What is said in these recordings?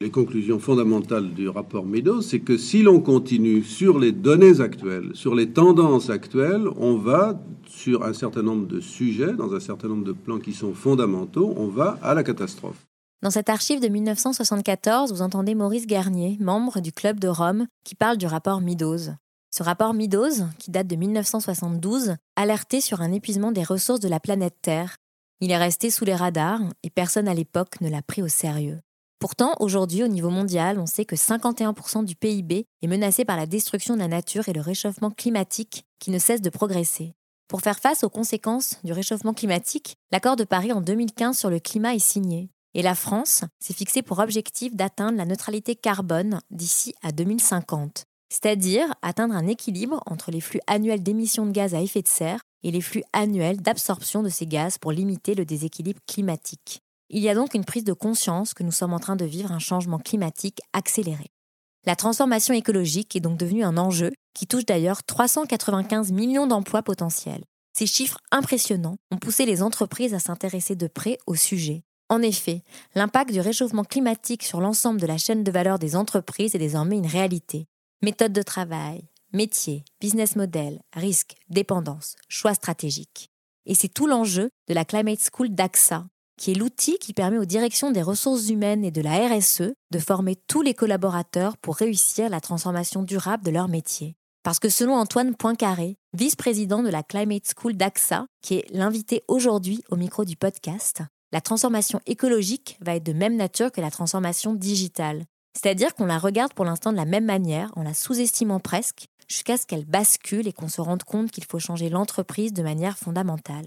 Les conclusions fondamentales du rapport Meadows, c'est que si l'on continue sur les données actuelles, sur les tendances actuelles, on va, sur un certain nombre de sujets, dans un certain nombre de plans qui sont fondamentaux, on va à la catastrophe. Dans cette archive de 1974, vous entendez Maurice Garnier, membre du Club de Rome, qui parle du rapport Meadows. Ce rapport Meadows, qui date de 1972, alertait sur un épuisement des ressources de la planète Terre. Il est resté sous les radars et personne à l'époque ne l'a pris au sérieux. Pourtant, aujourd'hui, au niveau mondial, on sait que 51% du PIB est menacé par la destruction de la nature et le réchauffement climatique qui ne cesse de progresser. Pour faire face aux conséquences du réchauffement climatique, l'accord de Paris en 2015 sur le climat est signé. Et la France s'est fixé pour objectif d'atteindre la neutralité carbone d'ici à 2050, c'est-à-dire atteindre un équilibre entre les flux annuels d'émissions de gaz à effet de serre et les flux annuels d'absorption de ces gaz pour limiter le déséquilibre climatique. Il y a donc une prise de conscience que nous sommes en train de vivre un changement climatique accéléré. La transformation écologique est donc devenue un enjeu qui touche d'ailleurs 395 millions d'emplois potentiels. Ces chiffres impressionnants ont poussé les entreprises à s'intéresser de près au sujet. En effet, l'impact du réchauffement climatique sur l'ensemble de la chaîne de valeur des entreprises est désormais une réalité. Méthode de travail, métier, business model, risque, dépendance, choix stratégiques. Et c'est tout l'enjeu de la Climate School d'AXA, qui est l'outil qui permet aux directions des ressources humaines et de la RSE de former tous les collaborateurs pour réussir la transformation durable de leur métier. Parce que selon Antoine Poincaré, vice-président de la Climate School d'AXA, qui est l'invité aujourd'hui au micro du podcast, la transformation écologique va être de même nature que la transformation digitale. C'est-à-dire qu'on la regarde pour l'instant de la même manière, en la sous-estimant presque, jusqu'à ce qu'elle bascule et qu'on se rende compte qu'il faut changer l'entreprise de manière fondamentale.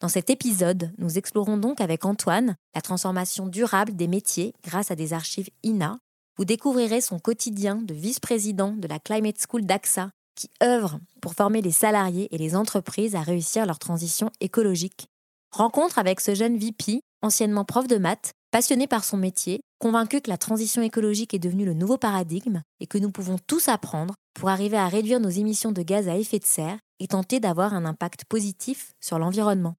Dans cet épisode, nous explorons donc avec Antoine la transformation durable des métiers grâce à des archives INA. Vous découvrirez son quotidien de vice-président de la Climate School d'AXA qui œuvre pour former les salariés et les entreprises à réussir leur transition écologique. Rencontre avec ce jeune VP, anciennement prof de maths, passionné par son métier, convaincu que la transition écologique est devenue le nouveau paradigme et que nous pouvons tous apprendre pour arriver à réduire nos émissions de gaz à effet de serre et tenter d'avoir un impact positif sur l'environnement.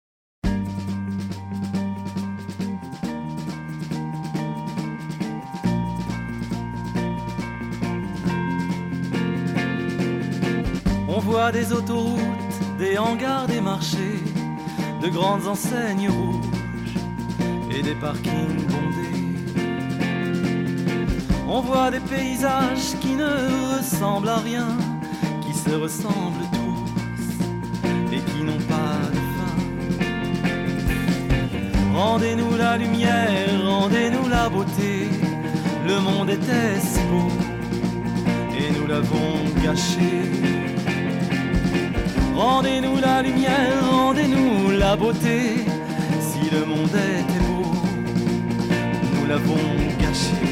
On voit des autoroutes, des hangars, des marchés, de grandes enseignes rouges et des parkings bondés. On voit des paysages qui ne ressemblent à rien, qui se ressemblent tous et qui n'ont pas de fin. Rendez-nous la lumière, rendez-nous la beauté. Le monde était si beau et nous l'avons gâché. Rendez-nous la lumière, rendez-nous la beauté. Si le monde était beau, nous l'avons gâché.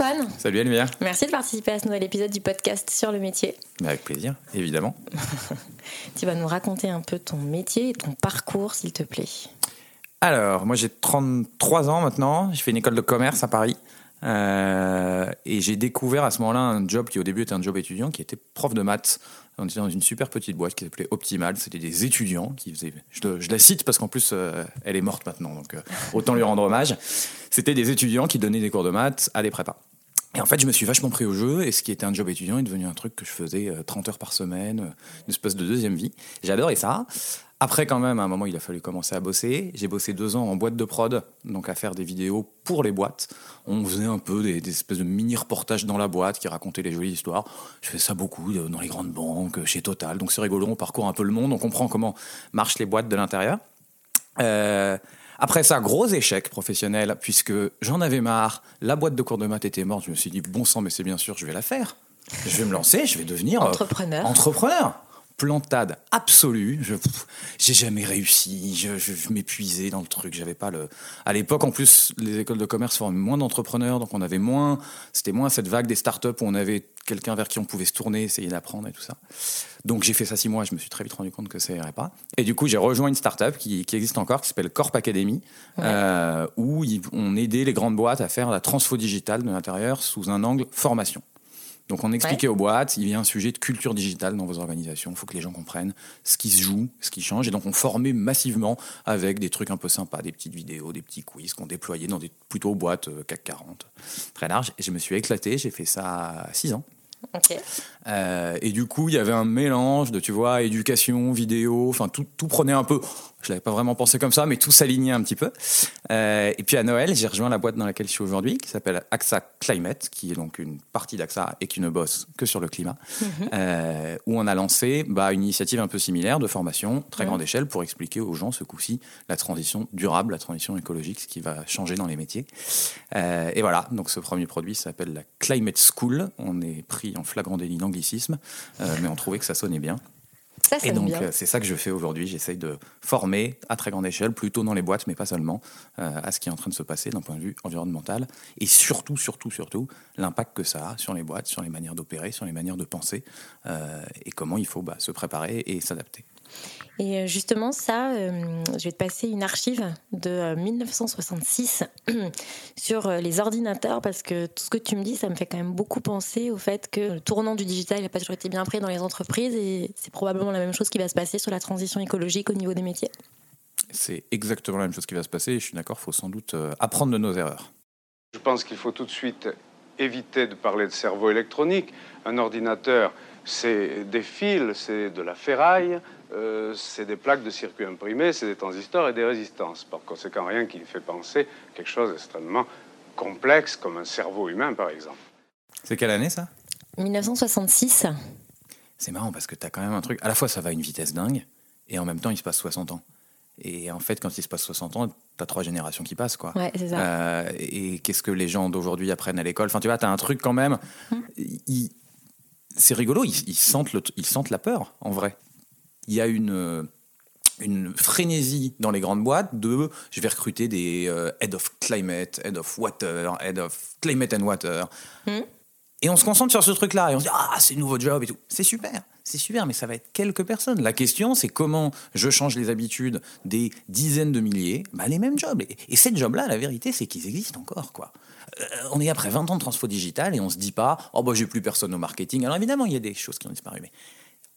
Antoine. Salut Elvire. Merci de participer à ce nouvel épisode du podcast sur le métier. Avec plaisir, évidemment. tu vas nous raconter un peu ton métier et ton parcours, s'il te plaît. Alors, moi j'ai 33 ans maintenant, j'ai fait une école de commerce à Paris. Euh, et j'ai découvert à ce moment-là un job qui au début était un job étudiant, qui était prof de maths. On était dans une super petite boîte qui s'appelait Optimal. C'était des étudiants qui faisaient. Je, je la cite parce qu'en plus euh, elle est morte maintenant, donc euh, autant lui rendre hommage. C'était des étudiants qui donnaient des cours de maths à des prépas. Et en fait, je me suis vachement pris au jeu, et ce qui était un job étudiant est devenu un truc que je faisais 30 heures par semaine, une espèce de deuxième vie. J'adorais ça. Après, quand même, à un moment, il a fallu commencer à bosser. J'ai bossé deux ans en boîte de prod, donc à faire des vidéos pour les boîtes. On faisait un peu des, espèces de mini-reportages dans la boîte qui racontaient les jolies histoires. Je fais ça beaucoup dans les grandes banques, chez Total. Donc c'est rigolo, on parcourt un peu le monde, on comprend comment marchent les boîtes de l'intérieur. Euh, Après ça, gros échec professionnel, puisque j'en avais marre, la boîte de cours de maths était morte, je me suis dit, bon sang, mais c'est bien sûr, je vais la faire. Je vais me lancer, je vais devenir... euh, Entrepreneur. entrepreneur. Plantade absolue. Je j'ai jamais réussi. Je, je, je m'épuisais dans le truc. J'avais pas le. À l'époque, en plus, les écoles de commerce forment moins d'entrepreneurs, donc on avait moins. C'était moins cette vague des startups où on avait quelqu'un vers qui on pouvait se tourner, essayer d'apprendre et tout ça. Donc j'ai fait ça six mois. Je me suis très vite rendu compte que ça irait pas. Et du coup, j'ai rejoint une startup qui, qui existe encore, qui s'appelle Corp Academy, euh, où on aidait les grandes boîtes à faire la transfo digitale de l'intérieur sous un angle formation. Donc on expliquait aux boîtes, il y a un sujet de culture digitale dans vos organisations, il faut que les gens comprennent ce qui se joue, ce qui change. Et donc on formait massivement avec des trucs un peu sympas, des petites vidéos, des petits quiz qu'on déployait dans des plutôt boîtes euh, CAC 40, très larges. Et je me suis éclaté, j'ai fait ça à 6 ans. Euh, et du coup, il y avait un mélange de, tu vois, éducation, vidéo, enfin, tout, tout prenait un peu. Je l'avais pas vraiment pensé comme ça, mais tout s'alignait un petit peu. Euh, et puis à Noël, j'ai rejoint la boîte dans laquelle je suis aujourd'hui, qui s'appelle AXA Climate, qui est donc une partie d'AXA et qui ne bosse que sur le climat, euh, où on a lancé bah, une initiative un peu similaire de formation, très grande échelle, pour expliquer aux gens ce coup-ci la transition durable, la transition écologique, ce qui va changer dans les métiers. Et voilà, donc ce premier produit s'appelle la Climate School. On est pris en flagrant délit d'anglicisme, euh, mais on trouvait que ça sonnait bien. Ça, Et donc, bien. euh, c'est ça que je fais aujourd'hui. J'essaye de former à très grande échelle, plutôt dans les boîtes, mais pas seulement, euh, à ce qui est en train de se passer d'un point de vue environnemental. Et surtout, surtout, surtout, l'impact que ça a sur les boîtes, sur les manières d'opérer, sur les manières de penser, euh, et comment il faut bah, se préparer et s'adapter. Et euh, justement, ça, euh, je vais te passer une archive de euh, 1966 sur euh, les ordinateurs parce que tout ce que tu me dis, ça me fait quand même beaucoup penser au fait que le tournant du digital n'a pas toujours été bien pris dans les entreprises et c'est probablement la même chose qui va se passer sur la transition écologique au niveau des métiers. C'est exactement la même chose qui va se passer. Et je suis d'accord, il faut sans doute apprendre de nos erreurs. Je pense qu'il faut tout de suite éviter de parler de cerveau électronique. Un ordinateur, c'est des fils, c'est de la ferraille, euh, c'est des plaques de circuit imprimés, c'est des transistors et des résistances. Par conséquent, rien qui fait penser quelque chose d'extrêmement complexe, comme un cerveau humain, par exemple. C'est quelle année ça? 1966, C'est marrant parce que tu as quand même un truc. À la fois, ça va à une vitesse dingue, et en même temps, il se passe 60 ans. Et en fait, quand il se passe 60 ans, tu as trois générations qui passent, quoi. ouais, c'est ça. Euh, et qu'est-ce que les gens d'aujourd'hui apprennent à l'école? Enfin, tu vois, tu as un truc quand même. ils- C'est rigolo, ils, ils sentent le- ils sentent la peur, en vrai. Il y a une, euh, une frénésie dans les grandes boîtes de je vais recruter des euh, head of climate, head of water, head of climate and water. Mhm. Et on se concentre sur ce truc-là et on se dit ah c'est nouveau job et tout. C'est super, c'est super, mais ça va être quelques personnes. La question c'est comment je change les habitudes des dizaines de milliers, bah, les mêmes jobs. Et, et ces jobs-là, la vérité c'est qu'ils existent encore quoi. Euh, on est après 20 ans de transfo digital et on se dit pas oh bah j'ai plus personne au marketing. Alors évidemment il y a des choses qui ont disparu, mais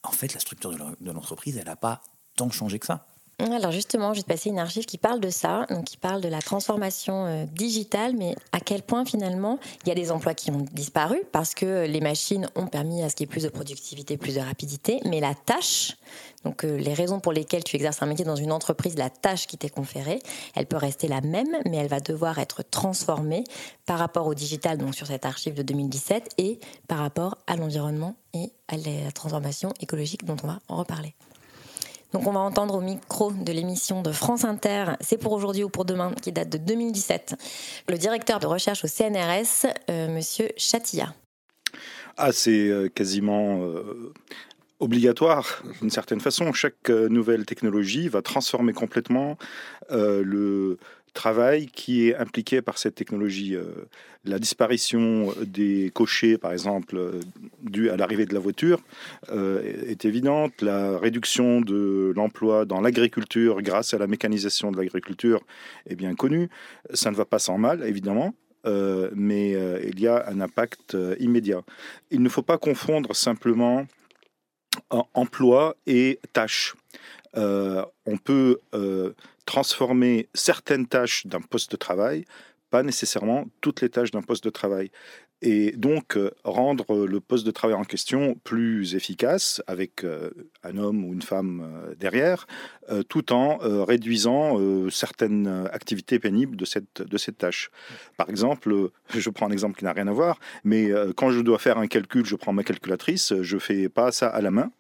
en fait la structure de l'en- de l'entreprise elle n'a pas tant changé que ça. Alors justement, je vais passer une archive qui parle de ça, donc qui parle de la transformation euh, digitale, mais à quel point finalement il y a des emplois qui ont disparu parce que les machines ont permis à ce qu'il y ait plus de productivité, plus de rapidité, mais la tâche, donc euh, les raisons pour lesquelles tu exerces un métier dans une entreprise, la tâche qui t'est conférée, elle peut rester la même, mais elle va devoir être transformée par rapport au digital, donc sur cette archive de 2017, et par rapport à l'environnement et à la transformation écologique dont on va en reparler. Donc on va entendre au micro de l'émission de France Inter, c'est pour aujourd'hui ou pour demain, qui date de 2017, le directeur de recherche au CNRS, euh, Monsieur Chatilla. Ah, c'est euh, quasiment euh, obligatoire d'une certaine façon. Chaque euh, nouvelle technologie va transformer complètement le travail qui est impliqué par cette technologie. Euh, la disparition des cochers, par exemple, euh, due à l'arrivée de la voiture, euh, est évidente. La réduction de l'emploi dans l'agriculture grâce à la mécanisation de l'agriculture est bien connue. Ça ne va pas sans mal, évidemment. Euh, mais euh, il y a un impact euh, immédiat. Il ne faut pas confondre simplement en- emploi et tâches. Euh, on peut euh, transformer certaines tâches d'un poste de travail, pas nécessairement toutes les tâches d'un poste de travail. Et donc euh, rendre le poste de travail en question plus efficace avec euh, un homme ou une femme euh, derrière, euh, tout en euh, réduisant euh, certaines euh, activités pénibles de cette, de cette tâche. Par exemple, euh, je prends un exemple qui n'a rien à voir, mais euh, quand je dois faire un calcul, je prends ma calculatrice, je fais pas ça à la main.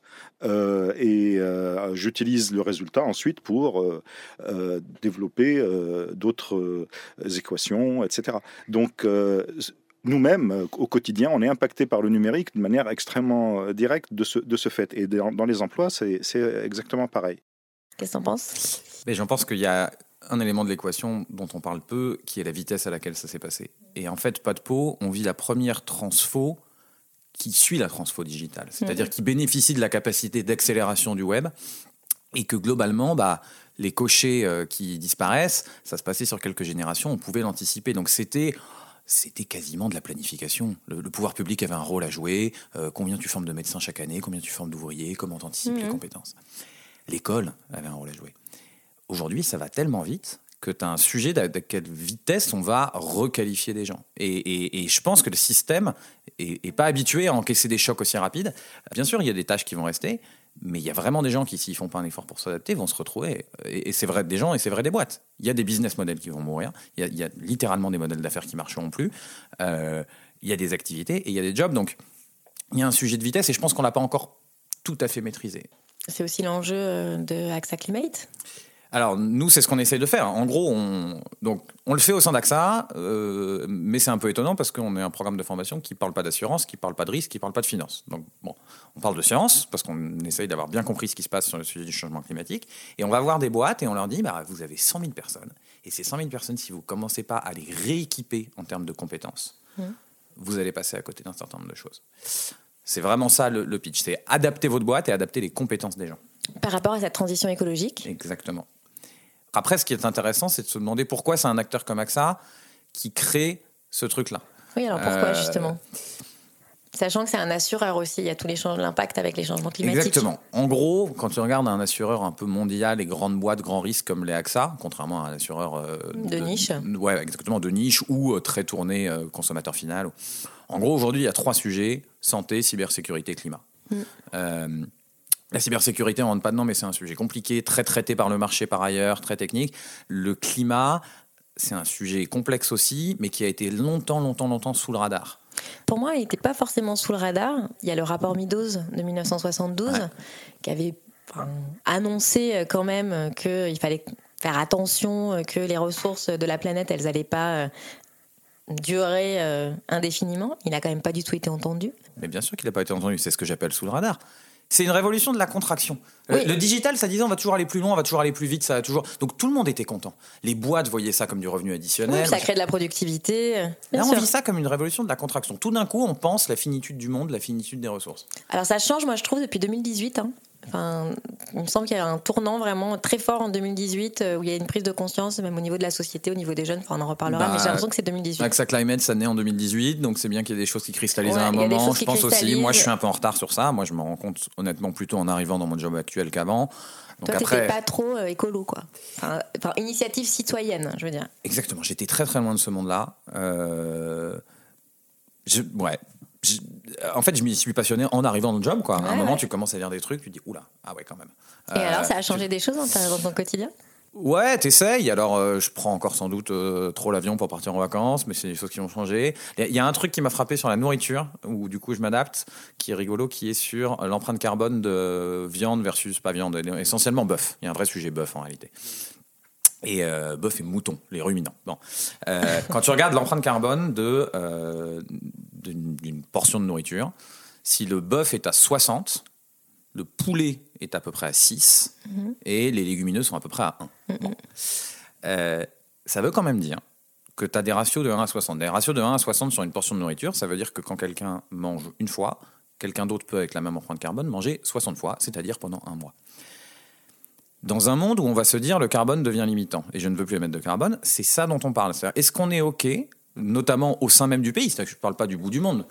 Euh, et euh, j'utilise le résultat ensuite pour euh, euh, développer euh, d'autres euh, équations, etc. Donc, euh, nous-mêmes, au quotidien, on est impacté par le numérique de manière extrêmement directe de ce, de ce fait. Et dans, dans les emplois, c'est exactement pareil. Qu'est-ce que t'en penses? Mais j'en pense qu'il y a un élément de l'équation dont on parle peu, qui est la vitesse à laquelle ça s'est passé. Et en fait, pas de peau, on vit la première transfo qui suit la transfo digitale, c'est-à-dire Mhm. qui bénéficie de la capacité d'accélération du web et que globalement, bah, les cochers euh, qui disparaissent, ça se passait sur quelques générations, on pouvait l'anticiper. Donc c'était c'était quasiment de la planification. Le, le pouvoir public avait un rôle à jouer. Euh, combien tu formes de médecins chaque année Combien tu formes d'ouvriers Comment tu anticipes les Mhm. compétences L'école avait un rôle à jouer. Aujourd'hui, ça va tellement vite que tu as un sujet d'à quelle vitesse on va requalifier des gens. Et, je pense que le système est, pas habitué à encaisser des chocs aussi rapides. Bien sûr, il y a des tâches qui vont rester, mais il y a vraiment des gens qui, s'ils font pas un effort pour s'adapter, vont se retrouver. Et, c'est vrai des gens et c'est vrai des boîtes. Il y a des business models qui vont mourir. Il y a, il y a littéralement des modèles d'affaires qui marcheront plus. Euh, il y a des activités et il y a des jobs. Donc, il y a un sujet de vitesse et je pense qu'on l'a pas encore tout à fait maîtrisé. C'est aussi l'enjeu euh, de AXA Climate? Alors, nous, c'est ce qu'on essaye de faire. En gros, on, donc, on le fait au sein d'AXA, euh, mais c'est un peu étonnant parce qu'on est un programme de formation qui ne parle pas d'assurance, qui ne parle pas de risque, qui ne parle pas de finance. Donc, bon, on parle de science parce qu'on essaye d'avoir bien compris ce qui se passe sur le sujet du changement climatique. Et on va voir des boîtes et on leur dit bah, vous avez 100 000 personnes. Et ces 100 000 personnes, si vous ne commencez pas à les rééquiper en termes de compétences, Mhm. vous allez passer à côté d'un certain nombre de choses. C'est vraiment ça le, le pitch c'est adapter votre boîte et adapter les compétences des gens. Par rapport à cette transition écologique, Exactement. Après, ce qui est intéressant, c'est de se demander pourquoi c'est un acteur comme AXA qui crée ce truc-là. oui, alors pourquoi Euh, justement? Sachant que c'est un assureur aussi, il y a tous les changements, l'impact avec les changements climatiques. Exactement. En gros, quand tu regardes un assureur un peu mondial et grandes boîtes, grands risques comme les AXA, contrairement à un assureur euh, De niche. ouais, exactement, de niche ou euh, très tourné euh, consommateur final. En gros, aujourd'hui, il y a trois sujets santé, cybersécurité, climat. Mm. La cybersécurité, on rentre pas dedans, mais c'est un sujet compliqué, très traité par le marché par ailleurs, très technique. Le climat, c'est un sujet complexe aussi, mais qui a été longtemps, longtemps, longtemps sous le radar. Pour moi, il n'était pas forcément sous le radar. Il y a le rapport Meadows de 1972 qui avait enfin, annoncé quand même qu'il fallait faire attention, que les ressources de la planète, elles n'allaient pas euh, durer euh, indéfiniment. Il n'a quand même pas du tout été entendu. Mais bien sûr qu'il n'a pas été entendu, c'est ce que j'appelle sous le radar. C'est une révolution de la contraction. Le- Oui. Le digital, ça disait on va toujours aller plus loin, on va toujours aller plus vite, ça va toujours. Donc tout le monde était content. Les boîtes voyaient ça comme du revenu Oui, additionnel. ça crée de la productivité. euh, bien Là, on sûr. vit ça comme une révolution de la contraction. Tout d'un coup, on pense la finitude du monde, la finitude des ressources. Alors ça change, moi je trouve, depuis 2018. hein. Enfin, il me semble qu'il y a un tournant vraiment très fort en 2018 euh, où il y a une prise de conscience, même au niveau de la société, au niveau des jeunes. Enfin, on en reparlera, Bah, mais j'ai l'impression que c'est 2018. AXA Climate, ça naît en 2018, donc c'est bien qu'il y ait des choses qui cristallisent Ouais, à un moment. Je pense aussi, moi je suis un peu en retard sur ça. Moi je me rends compte honnêtement plutôt en arrivant dans mon job actuel qu'avant. Donc Toi, après, t'étais pas trop euh, écolo, quoi. Enfin, enfin, initiative citoyenne, je veux dire. Exactement, j'étais très très loin de ce monde-là. Euh, je- ouais. Je- en fait, je m'y suis passionné en arrivant dans le job. Quoi. à un moment, ouais. tu commences à lire des trucs, tu dis oula, ah ouais, quand même. Et Euh, alors, ça a changé des choses dans, ton quotidien? Ouais, t'essayes. Alors, euh, je prends encore sans doute euh, trop l'avion pour partir en vacances, mais c'est des choses qui vont changer. Il y a un truc qui m'a frappé sur la nourriture, où du coup je m'adapte, qui est rigolo, qui est sur l'empreinte carbone de viande versus pas viande. Essentiellement bœuf. Il y a un vrai sujet bœuf en réalité. Et euh, bœuf et mouton, les ruminants. Bon. Euh, quand tu regardes l'empreinte carbone de, euh, d'une, d'une portion de nourriture, si le bœuf est à 60, le poulet est à peu près à 6 Mhm. et les légumineux sont à peu près à 1. Bon. Euh, ça veut quand même dire que tu as des ratios de 1 à 60. Des ratios de 1 à 60 sur une portion de nourriture, ça veut dire que quand quelqu'un mange une fois, quelqu'un d'autre peut, avec la même empreinte carbone, manger 60 fois, c'est-à-dire pendant un mois. Dans un monde où on va se dire le carbone devient limitant et je ne veux plus émettre de carbone, c'est ça dont on parle. Est-ce qu'on est OK, notamment au sein même du pays, c'est-à-dire que je ne parle pas du bout du monde,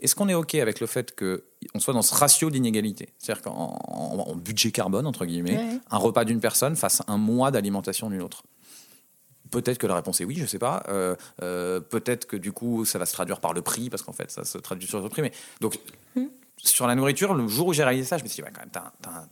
est-ce qu'on est OK avec le fait qu'on soit dans ce ratio d'inégalité C'est-à-dire qu'en en- en budget carbone, entre guillemets, un repas d'une personne fasse un mois d'alimentation d'une autre? Peut-être que la réponse est oui, je ne sais pas. Euh, euh, Peut-être que du coup, ça va se traduire par le prix, parce qu'en fait, ça se traduit sur le prix. Mais donc, sur la nourriture, le jour où j'ai réalisé ça, je me suis dit, ouais, quand même,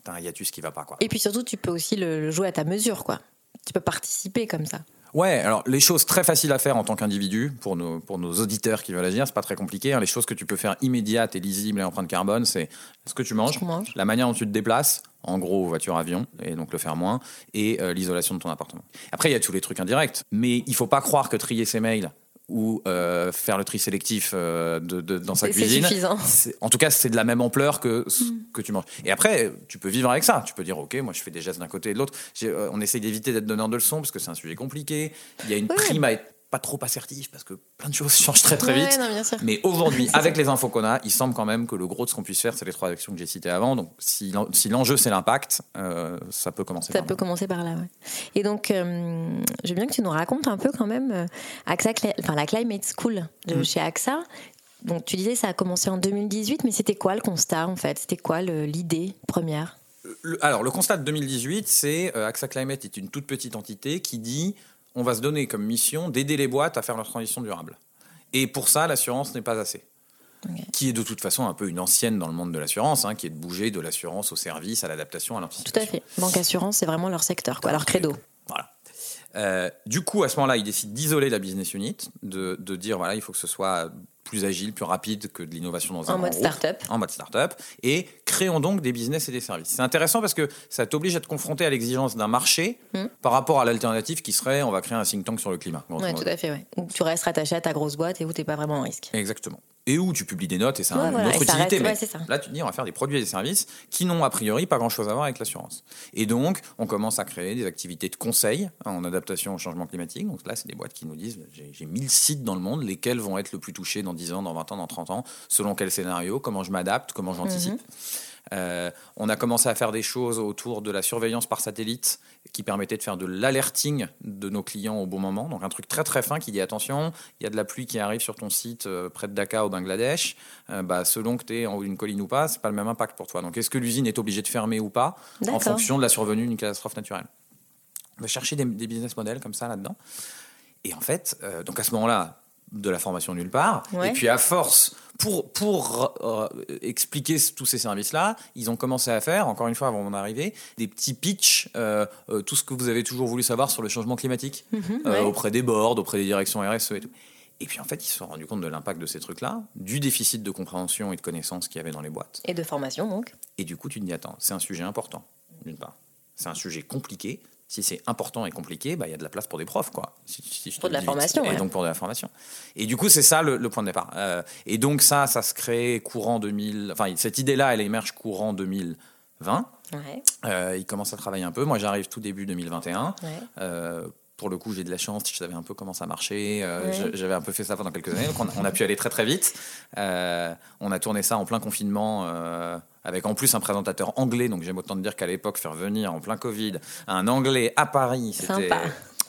t'as un- hiatus qui va pas. Quoi. Et puis surtout, tu peux aussi le, le jouer à ta mesure, quoi. Tu peux participer comme ça. Ouais, alors les choses très faciles à faire en tant qu'individu, pour nos, pour nos auditeurs qui veulent agir, c'est pas très compliqué. hein. Les choses que tu peux faire immédiates et lisibles et empreinte carbone, c'est ce que tu manges, la manière dont tu te déplaces, en gros voiture, avion, et donc le faire moins, et euh, l'isolation de ton appartement. Après, il y a tous les trucs indirects, mais il faut pas croire que trier ses mails ou euh, faire le tri sélectif euh, de, de- dans sa cuisine, c'est- en tout cas, c'est de la même ampleur que ce que tu manges. Et après, tu peux vivre avec ça. Tu peux dire, ok, moi, je fais des gestes d'un côté et de l'autre. Euh, on essaye d'éviter d'être donneur de leçons parce que c'est un sujet compliqué. Il y a une prime à être pas trop assertif parce que plein de choses changent très très Ouais, vite. non. Mais aujourd'hui, avec les infos qu'on a, il semble quand même que le gros de ce qu'on puisse faire, c'est les trois actions que j'ai citées avant. Donc, si l'en- si l'enjeu c'est l'impact, euh, ça peut commencer. Ça par peut commencer par là, ouais. Et donc, euh, je veux bien que tu nous racontes un peu quand même euh, AXA, enfin, la Climate School de Mm. chez AXA. Donc, tu disais ça a commencé en 2018, mais c'était quoi le constat en fait? C'était quoi l'idée première? Le- alors, le constat de 2018, c'est euh, AXA Climate est une toute petite entité qui dit on va se donner comme mission d'aider les boîtes à faire leur transition durable. Et pour ça, l'assurance n'est pas assez. Qui est de toute façon un peu une ancienne dans le monde de l'assurance, hein, qui est de bouger de l'assurance au service, à l'adaptation, à Tout l'anticipation. à fait. Banque assurance, c'est vraiment leur secteur, quoi, leur credo. Voilà. Euh, du coup, à ce moment-là, ils décident d'isoler la business unit, de, de dire voilà, il faut que ce soit plus agile, plus rapide que de l'innovation dans un En mode start-up. En mode start-up. Et créons donc des business et des services. C'est intéressant parce que ça t'oblige à te confronter à l'exigence d'un marché Mm. par rapport à l'alternative qui serait on va créer un think tank sur le climat. modo. tout à fait, ouais. Où tu restes rattaché à ta grosse boîte et où t'es pas vraiment en risque. Exactement. Et où tu publies des notes et ça a Ouais, une voilà, autre utilité. reste- mais ouais, c'est ça. là, tu te dis, on va faire des produits et des services qui n'ont a priori pas grand-chose à voir avec l'assurance. Et donc, on commence à créer des activités de conseil hein, en adaptation au changement climatique. Donc là, c'est des boîtes qui nous disent, j'ai j'ai 1000 sites dans le monde, lesquels vont être le plus touchés dans 10 ans, dans 20 ans, dans 30 ans, selon quel scénario, comment je m'adapte, comment j'anticipe. Mhm. Euh, on a commencé à faire des choses autour de la surveillance par satellite qui permettait de faire de l'alerting de nos clients au bon moment. Donc un truc très très fin qui dit attention, il y a de la pluie qui arrive sur ton site euh, près de Dhaka au Bangladesh. Euh, bah, selon que tu es en haut d'une colline ou pas, c'est pas le même impact pour toi. Donc est-ce que l'usine est obligée de fermer ou pas en fonction de la survenue d'une catastrophe naturelle? On va chercher des, des business models comme ça là-dedans. Et en fait, donc à ce moment-là, de la formation nulle part. Ouais. Et puis à force, pour, pour euh, expliquer tous ces services-là, ils ont commencé à faire, encore une fois avant mon arrivée, des petits pitchs, euh, euh, tout ce que vous avez toujours voulu savoir sur le changement climatique, Mhm, ouais. auprès des boards, auprès des directions RSE et tout. Et puis en fait, ils se sont rendus compte de l'impact de ces trucs-là, du déficit de compréhension et de connaissances qu'il y avait dans les boîtes. Et de formation, donc. Et du coup, tu te dis, attends, c'est un sujet important, d'une part. C'est un sujet compliqué. Si c'est important et compliqué, bah, il y a de la place pour des profs, quoi. Si- si je te Pour de la formation, Et ouais. donc pour de la formation. Et du coup, c'est ça le, le point de départ. Euh, et donc ça, ça se crée courant 2000... Enfin, cette idée-là, elle émerge courant 2020. Ouais. Euh, il commence à travailler un peu. Moi, j'arrive tout début 2021. Ouais. Euh, pour le coup, j'ai de la chance, je savais un peu comment ça marchait. euh, Ouais. J'avais un peu fait ça pendant quelques années, donc on, a- on a pu aller très très vite. Euh, on a tourné ça en plein confinement, euh, avec en plus un présentateur anglais. Donc j'aime autant te dire qu'à l'époque, faire venir en plein Covid un anglais à Paris, c'était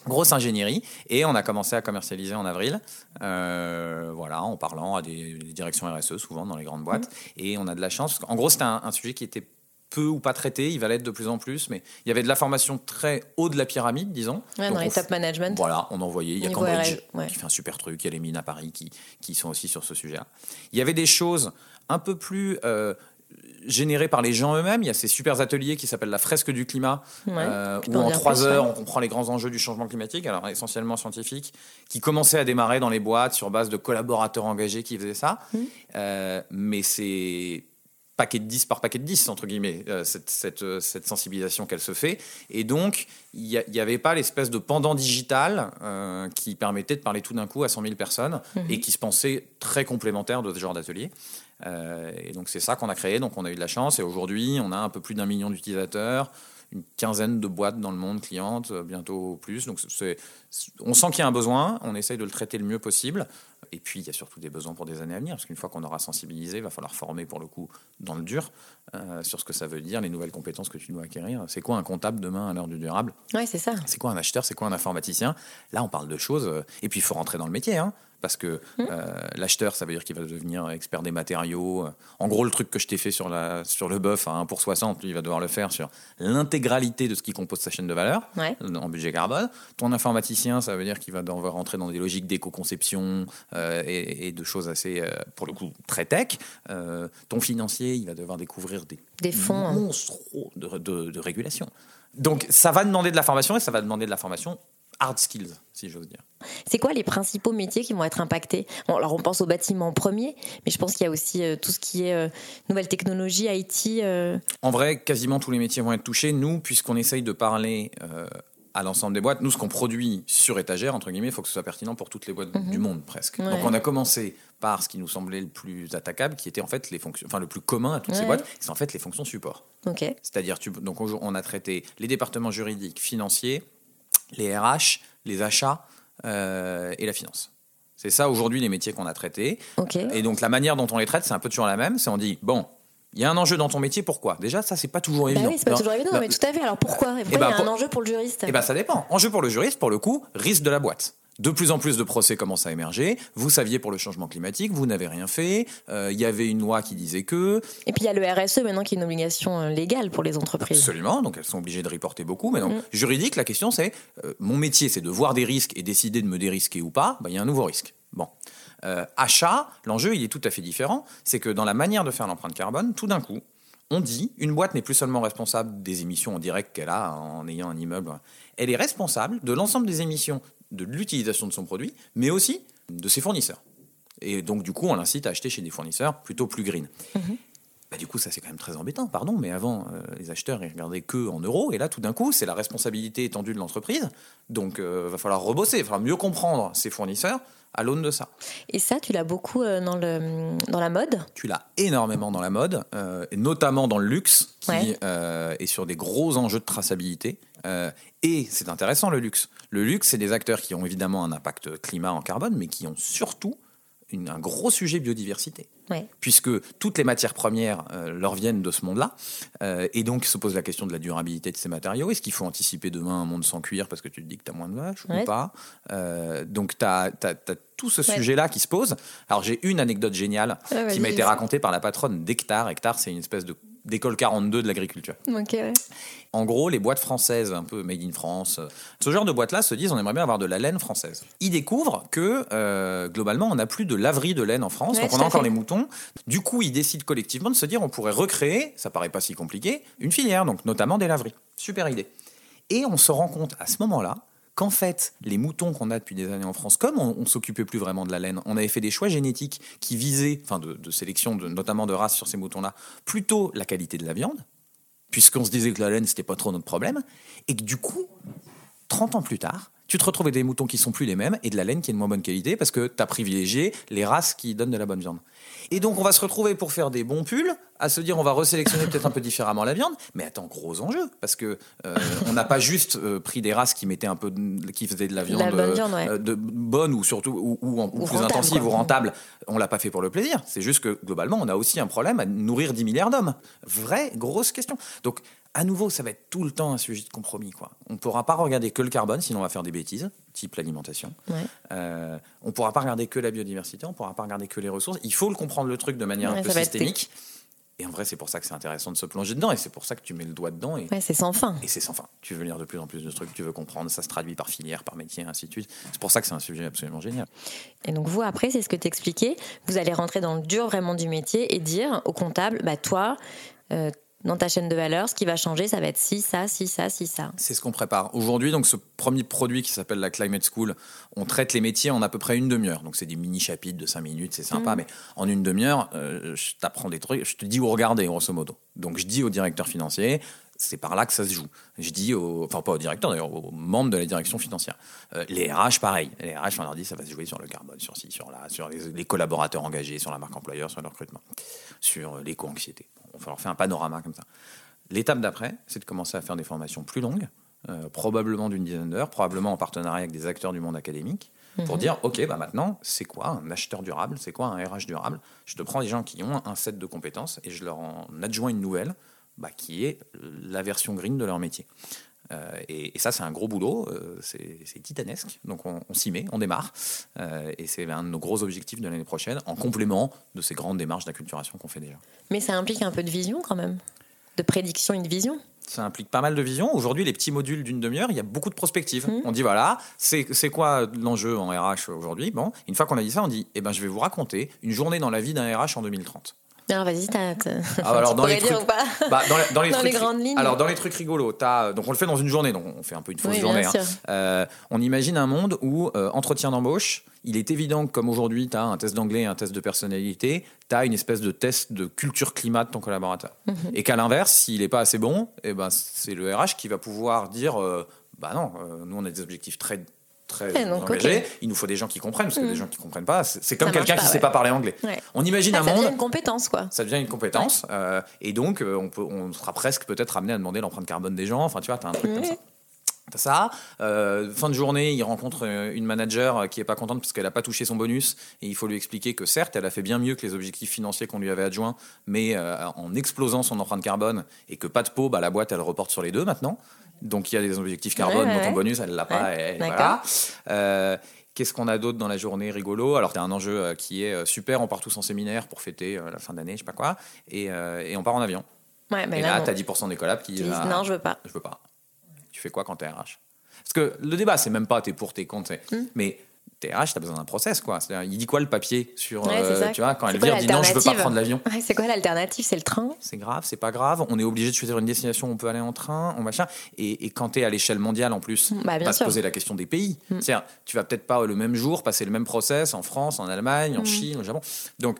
grosse ingénierie. Et on a commencé à commercialiser en avril, euh, voilà, en parlant à des, des directions RSE, souvent dans les grandes boîtes. Et on a de la chance. parce qu'en gros, c'était un, un sujet qui était peu ou pas traité, il va l'être de plus en plus, mais il y avait de la formation très haut de la pyramide, disons. Ouais, dans les top management. voilà, on envoyait. Il y a RL, ouais. qui fait un super truc. Il y a les mines à Paris qui, qui sont aussi sur ce sujet-là. Il y avait des choses un peu plus euh, générées par les gens eux-mêmes. Il y a ces super ateliers qui s'appellent la fresque du climat, Ouais, euh, où en trois heures, on comprend les grands enjeux du changement climatique, alors essentiellement scientifiques, qui commençaient à démarrer dans les boîtes sur base de collaborateurs engagés qui faisaient ça. Mmh. Euh, mais c'est paquet de 10 par paquet de 10, entre guillemets, euh, cette, cette, cette sensibilisation qu'elle se fait. Et donc, il n'y avait pas l'espèce de pendant digital euh, qui permettait de parler tout d'un coup à 100 000 personnes Mhm. et qui se pensait très complémentaire de ce genre d'atelier. Euh, et donc, c'est ça qu'on a créé. Donc, on a eu de la chance. Et aujourd'hui, on a un peu plus d'un million d'utilisateurs, une quinzaine de boîtes dans le monde clientes, euh, bientôt plus. Donc, on sent qu'il y a un besoin. On essaye de le traiter le mieux possible. Et puis, il y a surtout des besoins pour des années à venir, parce qu'une fois qu'on aura sensibilisé, il va falloir former pour le coup dans le dur euh, sur ce que ça veut dire, les nouvelles compétences que tu dois acquérir. C'est quoi un comptable demain à l'heure du durable? Ouais, c'est ça. C'est quoi un acheteur? C'est quoi un informaticien? Là, on parle de choses. euh, et puis, il faut rentrer dans le métier. hein, parce que euh, l'acheteur, ça veut dire qu'il va devenir expert des matériaux. En gros, le truc que je t'ai fait sur, la, sur le bœuf à 1 pour 60, lui, il va devoir le faire sur l'intégralité de ce qui compose sa chaîne de valeur Ouais. en budget carbone. Ton informaticien, ça veut dire qu'il va devoir rentrer dans des logiques d'éco-conception euh, et, et de choses assez, euh, pour le coup, très tech. Euh, ton financier, il va devoir découvrir des, Des fonds, hein. monstres de, de- de régulation. Donc, ça va demander de la formation et ça va demander de la formation hard skills, si j'ose dire. C'est quoi les principaux métiers qui vont être impactés? Bon, alors on pense au bâtiment en premier, mais je pense qu'il y a aussi euh, tout ce qui est nouvelles technologies, IT. En vrai, quasiment tous les métiers vont être touchés. Nous, puisqu'on essaye de parler à l'ensemble des boîtes, nous, ce qu'on produit sur étagère, entre guillemets, il faut que ce soit pertinent pour toutes les boîtes Mhm. du monde, presque. Ouais. Donc, on a commencé par ce qui nous semblait le plus attaquable, qui était en fait les fonctions, enfin le plus commun à toutes ces boîtes, c'est en fait les fonctions support. Ok. C'est-à-dire, tu- donc on a traité les départements juridiques, financiers, les RH, les achats euh, et la finance. C'est ça aujourd'hui les métiers qu'on a traités. Ok. Et donc la manière dont on les traite, c'est un peu toujours la même. C'est on dit bon, il y a un enjeu dans ton métier, pourquoi? Déjà, ça c'est pas toujours Bah évident. oui, c'est pas toujours évident, non, mais tout à fait. Alors pourquoi? Et pourquoi ben, il y a pour- un enjeu pour le juriste? eh ben, ça dépend. Enjeu pour le juriste, pour le coup, risque de la boîte. De plus en plus de procès commencent à émerger. Vous saviez pour le changement climatique, vous n'avez rien fait. Euh, Il y avait une loi qui disait que. Et puis il y a le RSE maintenant qui est une obligation euh, légale pour les entreprises. Absolument, donc elles sont obligées de reporter beaucoup. Mais donc, Mm. juridique, la question c'est euh, mon métier, c'est de voir des risques et décider de me dérisquer ou pas. Il y a un nouveau risque. Bon. Euh, achat, l'enjeu, il est tout à fait différent. C'est que dans la manière de faire l'empreinte carbone, tout d'un coup, on dit une boîte n'est plus seulement responsable des émissions en direct qu'elle a en ayant un immeuble. Elle est responsable de l'ensemble des émissions de l'utilisation de son produit, mais aussi de ses fournisseurs. Et donc, du coup, on l'incite à acheter chez des fournisseurs plutôt plus green. Bah, du coup, ça c'est quand même très embêtant, pardon, mais avant, euh, les acheteurs ils regardaient que en euros, et là, tout d'un coup, c'est la responsabilité étendue de l'entreprise. Donc, il va falloir rebosser, il va falloir mieux comprendre ses fournisseurs à l'aune de ça. Et ça, tu l'as beaucoup euh, dans, le, dans la mode? Tu l'as énormément dans la mode, euh, et notamment dans le luxe, qui Ouais. euh, est sur des gros enjeux de traçabilité. Euh, et c'est intéressant le luxe. Le luxe, c'est des acteurs qui ont évidemment un impact climat en carbone, mais qui ont surtout une- un gros sujet biodiversité. Ouais. Puisque toutes les matières premières euh, leur viennent de ce monde-là. Euh, et donc se pose la question de la durabilité de ces matériaux. Est-ce qu'il faut anticiper demain un monde sans cuir parce que tu te dis que tu as moins de vaches Ouais. ou pas? Euh, Donc tu as, tout ce Ouais. sujet-là qui se pose. Alors j'ai une anecdote géniale qui m'a été racontée par la patronne d'Hectare. Hectare, c'est une espèce de d'école 42 de l'agriculture. Ouais. En gros, les boîtes françaises, un peu made in France, euh, ce genre de boîtes-là se disent on aimerait bien avoir de la laine française. Ils découvrent que euh, globalement, on n'a plus de laverie de laine en France, Ouais, donc on a encore les moutons. Du coup, ils décident collectivement de se dire on pourrait recréer, ça paraît pas si compliqué, une filière, donc notamment des laveries. Super idée. Et on se rend compte à ce moment-là qu'en fait, les moutons qu'on a depuis des années en France, comme on, on s'occupait plus vraiment de la laine, on avait fait des choix génétiques qui visaient, enfin de, de sélection, de, notamment de races sur ces moutons-là, plutôt la qualité de la viande, puisqu'on se disait que la laine, c'était pas trop notre problème, et que du coup, 30 ans plus tard, tu te retrouves avec des moutons qui sont plus les mêmes et de la laine qui est de moins bonne qualité parce que tu as privilégié les races qui donnent de la bonne viande. Et donc, on va se retrouver pour faire des bons pulls, à se dire on va resélectionner peut-être un peu différemment la viande, mais attends, gros enjeu, parce que euh, on n'a pas juste euh, pris des races qui mettaient un peu, de- qui faisaient de la viande, bonne euh, viande, ouais. euh, de bonne ou surtout ou, ou en- ou Ou plus rentable, intensive quoi. ou rentable. On l'a pas fait pour le plaisir. C'est juste que globalement, on a aussi un problème à nourrir 10 milliards d'hommes. Vraie grosse question. Donc à nouveau, ça va être tout le temps un sujet de compromis. Quoi. On ne pourra pas regarder que le carbone, sinon on va faire des bêtises, type l'alimentation. Ouais. Euh, on ne pourra pas regarder que la biodiversité, on ne pourra pas regarder que les ressources. Il faut le comprendre le truc de manière Ouais, un peu systémique. Et en vrai, c'est pour ça que c'est intéressant de se plonger dedans, et c'est pour ça que tu mets le doigt dedans. Et, Ouais, c'est sans fin. et c'est sans fin. Tu veux lire de plus en plus de trucs, tu veux comprendre, ça se traduit par filière, par métier, ainsi de suite. C'est pour ça que c'est un sujet absolument génial. Et donc vous, après, c'est ce que tu expliquais, vous allez rentrer dans le dur vraiment du métier et dire au comptable, bah toi, euh, dans ta chaîne de valeur, ce qui va changer, ça va être ci, ça, ci, ça, ci, ça. C'est ce qu'on prépare. Aujourd'hui, donc ce premier produit qui s'appelle la Climate School, on traite les métiers en à peu près une demi-heure. Donc c'est des mini-chapitres de 5 minutes, c'est sympa, Mhm. mais en une demi-heure, euh, je t'apprends des trucs, je te dis où regarder, grosso modo. Donc je dis au directeur financier, c'est par là que ça se joue. Je dis, au, enfin pas au directeur d'ailleurs, aux membres de la direction financière. Euh, les RH, pareil. Les RH, on leur dit, ça va se jouer sur le carbone, sur ci, sur là, sur les, les collaborateurs engagés, sur la marque employeur, sur le recrutement, sur l'éco-anxiété. On leur fait un panorama comme ça. L'étape d'après, c'est de commencer à faire des formations plus longues, euh, probablement d'une dizaine d'heures, probablement en partenariat avec des acteurs du monde académique, pour Mhm. dire, OK, bah maintenant, c'est quoi un acheteur durable C'est quoi un RH durable? Je te prends des gens qui ont un set de compétences et je leur en adjoins une nouvelle, bah, qui est la version green de leur métier. Euh, et, et ça, c'est un gros boulot, euh, c'est titanesque. Donc on, on s'y met, on démarre. Euh, et c'est un de nos gros objectifs de l'année prochaine, en complément de ces grandes démarches d'acculturation qu'on fait déjà. Mais ça implique un peu de vision quand même, de prédiction et de vision. Ça implique pas mal de vision. Aujourd'hui, les petits modules d'une demi-heure, il y a beaucoup de prospectives. Mhm. On dit voilà, c'est c'est quoi l'enjeu en RH aujourd'hui? Bon, une fois qu'on a dit ça, on dit eh ben, je vais vous raconter une journée dans la vie d'un RH en 2030. Alors vas-y, t'as. Ah, alors, tu dans les pourrais dire trucs- ou pas Bah, dans, les, dans les Dans les grandes lignes. Alors dans les trucs rigolos, t'as- donc on le fait dans une journée, donc on fait un peu une fausse Oui, journée. hein. Euh, on imagine un monde où euh, entretien d'embauche, il est évident que comme aujourd'hui, tu as un test d'anglais, et un test de personnalité, tu as une espèce de test de culture climat de ton collaborateur. Mhm. Et qu'à l'inverse, s'il n'est pas assez bon, eh ben, c'est le RH qui va pouvoir dire euh, bah non, euh, nous on a des objectifs très très Ouais, donc, il nous faut des gens qui comprennent, parce que Mhm. des gens qui comprennent pas, c'est comme quelqu'un qui ne ouais. sait pas parler anglais. Ouais. On imagine Ah, un ça devient monde une compétence, quoi. ça devient une compétence euh, et donc euh, on, peut, on sera presque peut-être amené à demander l'empreinte carbone des gens. Enfin, tu vois, tu as un truc comme ça. T'as ça. Euh, fin de journée, il rencontre une manager qui est pas contente parce qu'elle a pas touché son bonus et il faut lui expliquer que certes, elle a fait bien mieux que les objectifs financiers qu'on lui avait adjoints, mais euh, en explosant son empreinte carbone et que pas de peau, bah, la boîte elle reporte sur les deux maintenant. Donc il y a des objectifs carbone Ouais, dont ton bonus elle l'a pas. Et- voilà. Euh, Qu'est-ce qu'on a d'autre dans la journée rigolo? Alors, tu as un enjeu euh, qui est euh, super, on part tous en séminaire pour fêter euh, la fin d'année, je sais pas quoi, et, et on part en avion. Ouais, mais et là, là, tu as 10% des collabs qui disent, non, je veux pas. Je veux pas. Tu fais quoi quand t'es RH Parce que le débat, c'est même pas t'es pour, t'es contre, Hmm. mais t'es RH, t'as besoin d'un process, quoi. Il dit quoi le papier sur. Ouais, c'est euh, tu vois, quand C'est elle quoi vire, dit non, je veux pas prendre l'avion. Ouais, c'est quoi l'alternative? C'est le train? C'est grave, c'est pas grave. On est obligé de choisir une destination où on peut aller en train, on machin. Et, et quand tu es à l'échelle mondiale en plus, Bah, bien va se poser la question des pays. Mm. C'est-à-dire, tu vas peut-être pas le même jour passer le même process en France, en Allemagne, en Mm. Chine, au Japon. Donc,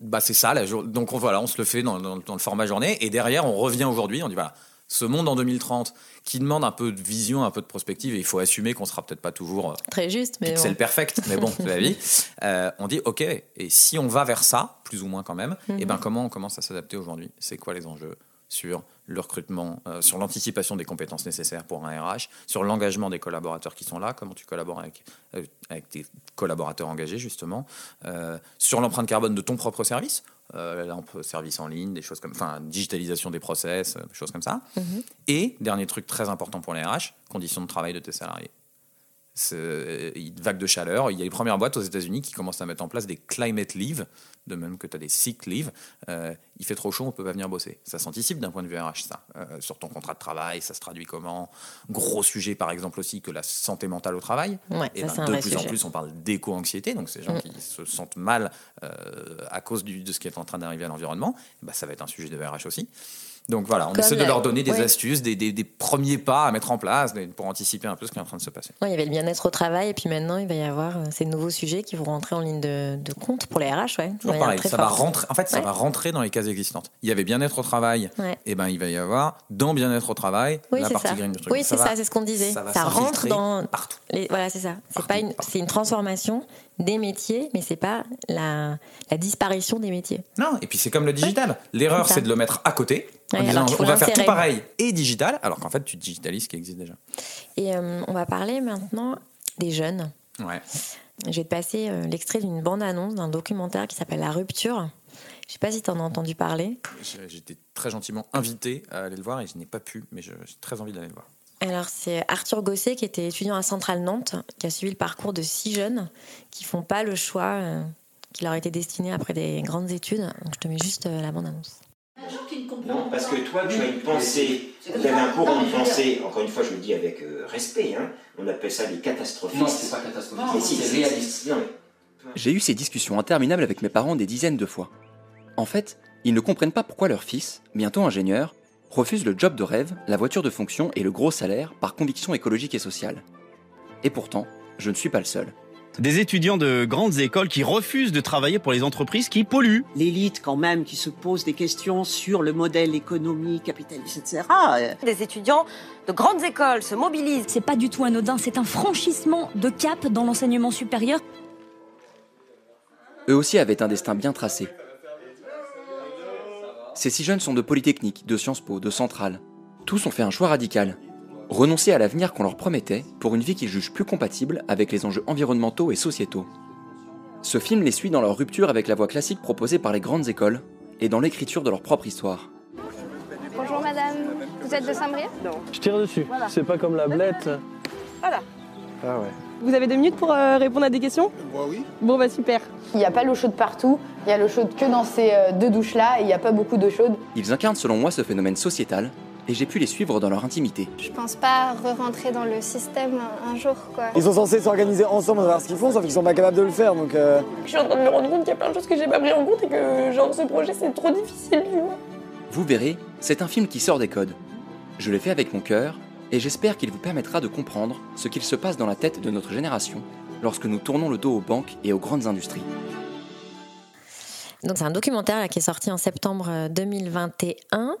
bah, c'est ça. La jour... Donc on, voilà, on se le fait dans, dans- dans le format journée. Et derrière, on revient aujourd'hui. On dit voilà, ce monde en 2030 qui demande un peu de vision, un peu de prospective. Et il faut assumer qu'on sera peut-être pas toujours euh, Très juste, mais. pixel bon. perfect, mais bon, c'est la vie. Euh, on dit, ok, et si on va vers ça, plus ou moins quand même, Mhm. et ben comment on commence à s'adapter aujourd'hui? C'est quoi les enjeux sur le recrutement, euh, sur l'anticipation des compétences nécessaires pour un RH, sur l'engagement des collaborateurs qui sont là, comment tu collabores avec, euh, avec tes collaborateurs engagés justement, euh, sur l'empreinte carbone de ton propre service, euh, service en ligne, des choses comme, enfin, digitalisation des process, des choses comme ça. Mhm. Et dernier truc très important pour les RH, conditions de travail de tes salariés. Une vague de chaleur. Il y a les premières boîtes aux États-Unis qui commencent à mettre en place des climate leave, de même que tu as des sick leave. Euh, il fait trop chaud, on peut pas venir bosser. Ça s'anticipe d'un point de vue RH, ça. Euh, sur ton contrat de travail, ça se traduit comment? Gros sujet, par exemple, aussi que la santé mentale au travail. Ouais, Et ça, ben, de plus en plus, on parle d'éco-anxiété, donc ces gens Mm. qui se sentent mal euh, à cause du- de ce qui est en train d'arriver à l'environnement. Bah, ça va être un sujet de RH aussi. Donc voilà, on Comme essaie de leur donner des ouais. astuces, des, des- des premiers pas à mettre en place pour anticiper un peu ce qui est en train de se passer. Il y avait le bien-être au travail, et puis maintenant, il va y avoir euh, ces nouveaux sujets qui vont rentrer en ligne de, de compte pour les RH. Ouais, Toujours pareil, ça va rentrer. En fait, ça va rentrer dans les cases existantes. Il y avait bien-être au travail. Ouais. Et ben, il va y avoir dans bien-être au travail Oui, la partie ça. green du truc. Oui, c'est ça, c'est ce qu'on disait. Ça, Ça rentre dans partout. les. Voilà, c'est ça. C'est pas une, c'est une transformation des métiers, mais c'est pas la, la disparition des métiers. Non, et puis c'est comme le digital. L'erreur, C'est de le mettre à côté. En disant, on va faire tout pareil et digital, alors qu'en fait, tu digitalises ce qui existe déjà. Et euh, on va parler maintenant des jeunes. Ouais. Je vais te passer euh, l'extrait d'une bande-annonce d'un documentaire qui s'appelle La Rupture. Je sais pas si tu en as entendu parler. J'ai- J'étais très gentiment invité à aller le voir et je n'ai pas pu, mais j'ai très envie d'aller le voir. Alors, c'est Arthur Gosset qui était étudiant à Centrale Nantes, qui a suivi le parcours de six jeunes qui font pas le choix euh, qui leur était destiné après des grandes études. Donc, je te mets juste euh, la bande-annonce. Non, parce que toi, tu as une pensée, vous avez un courant de pensée, encore une fois, je le dis avec euh, respect, hein, on appelle ça les catastrophistes. Non, c'est pas si, c'est c'est réaliste. Non, mais- J'ai eu ces discussions interminables avec mes parents des dizaines de fois. En fait, ils ne comprennent pas pourquoi leur fils, bientôt ingénieur, refuse le job de rêve, la voiture de fonction et le gros salaire par conviction écologique et sociale. Et pourtant, je ne suis pas le seul. Des étudiants de grandes écoles qui refusent de travailler pour les entreprises qui polluent. L'élite quand même qui se pose des questions sur le modèle économique, capitaliste, etc. Euh, Des étudiants de grandes écoles se mobilisent. C'est pas du tout anodin, c'est un franchissement de cap dans l'enseignement supérieur. Eux aussi avaient un destin bien tracé. Ces six jeunes sont de Polytechnique, de Sciences Po, de Centrale. Tous ont fait un choix radical. Renoncer à l'avenir qu'on leur promettait pour une vie qu'ils jugent plus compatible avec les enjeux environnementaux et sociétaux. Ce film les suit dans leur rupture avec la voie classique proposée par les grandes écoles et dans l'écriture de leur propre histoire. Bonjour madame, vous êtes de Saint-Brieuc? Non. Je tire dessus. C'est pas comme la blette. Voilà. Ah ouais. Vous avez deux minutes pour euh, répondre à des questions? Oui. Bon, bah super. Il n'y a pas l'eau chaude partout, il y a l'eau chaude que dans ces euh, deux douches-là et il n'y a pas beaucoup d'eau chaude. Ils incarnent selon moi ce phénomène sociétal et j'ai pu les suivre dans leur intimité. Je pense pas re-rentrer dans le système un jour, quoi. Ils sont censés s'organiser ensemble, savoir ce qu'ils font, sauf qu'ils sont pas capables de le faire, donc... euh, Je suis en train de me rendre compte qu'il y a plein de choses que j'ai pas pris en compte et que, genre, ce projet, c'est trop difficile. Vous verrez, c'est un film qui sort des codes. Je l'ai fait avec mon cœur, et j'espère qu'il vous permettra de comprendre ce qu'il se passe dans la tête de notre génération lorsque nous tournons le dos aux banques et aux grandes industries. Donc c'est un documentaire qui est sorti en septembre euh, 2021.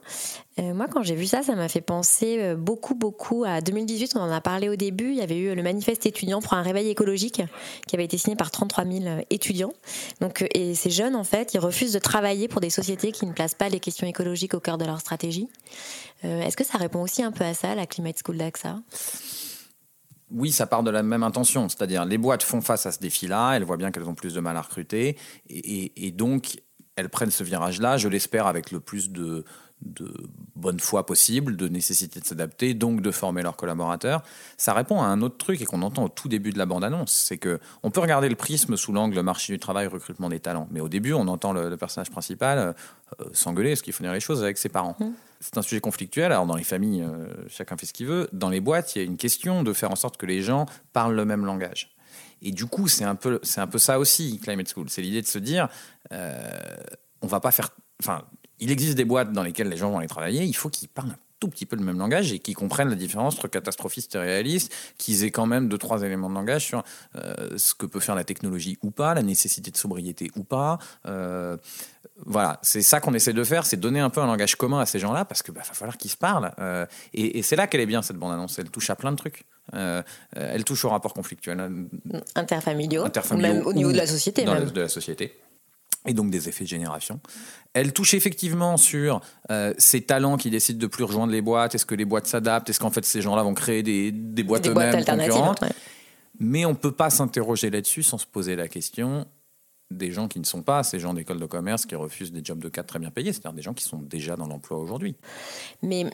Euh, moi, quand j'ai vu ça, ça m'a fait penser euh, beaucoup, beaucoup à 2018. On en a parlé au début. Il y avait eu le manifeste étudiant pour un réveil écologique qui avait été signé par 33 000 étudiants. Donc, euh, et ces jeunes, en fait, ils refusent de travailler pour des sociétés qui ne placent pas les questions écologiques au cœur de leur stratégie. Euh, Est-ce que ça répond aussi un peu à ça, la Climate School d'AXA? Oui, ça part de la même intention, c'est-à-dire les boîtes font face à ce défi-là, elles voient bien qu'elles ont plus de mal à recruter, et, et- et donc elles prennent ce virage-là, je l'espère, avec le plus de, de bonne foi possible, de nécessité de s'adapter, donc de former leurs collaborateurs. Ça répond à un autre truc et qu'on entend au tout début de la bande-annonce, c'est que on peut regarder le prisme sous l'angle marché du travail, recrutement des talents, mais au début, on entend le, le personnage principal euh, s'engueuler, ce qu'il faut dire les choses avec ses parents. C'est un sujet conflictuel. Alors, dans les familles, euh, chacun fait ce qu'il veut. Dans les boîtes, il y a une question de faire en sorte que les gens parlent le même langage. Et du coup, c'est un peu, c'est un peu ça aussi, Climate School. C'est l'idée de se dire, euh, on va pas faire. Enfin, il existe des boîtes dans lesquelles les gens vont aller travailler. Il faut qu'ils parlent un tout petit peu le même langage et qu'ils comprennent la différence entre catastrophiste et réaliste, qu'ils aient quand même deux trois éléments de langage sur euh, ce que peut faire la technologie ou pas, la nécessité de sobriété ou pas. Euh, voilà, c'est ça qu'on essaie de faire, c'est donner un peu un langage commun à ces gens-là parce que bah, va falloir qu'ils se parlent. Euh, et et c'est là qu'elle est bien cette bande-annonce. Elle touche à plein de trucs. Euh, elle touche au rapport conflictuel, Interfamiliaux, interfamiliaux même au niveau de la société. même. la- de la société. Et donc des effets de génération. Elle touche effectivement sur euh, ces talents qui décident de plus rejoindre les boîtes. Est-ce que les boîtes s'adaptent? Est-ce qu'en fait ces gens-là vont créer des, des boîtes eux-mêmes alternatives, concurrentes? ouais. Mais on peut pas s'interroger là-dessus sans se poser la question des gens qui ne sont pas ces gens d'école de commerce qui refusent des jobs de cadre très bien payés, c'est-à-dire des gens qui sont déjà dans l'emploi aujourd'hui. Mais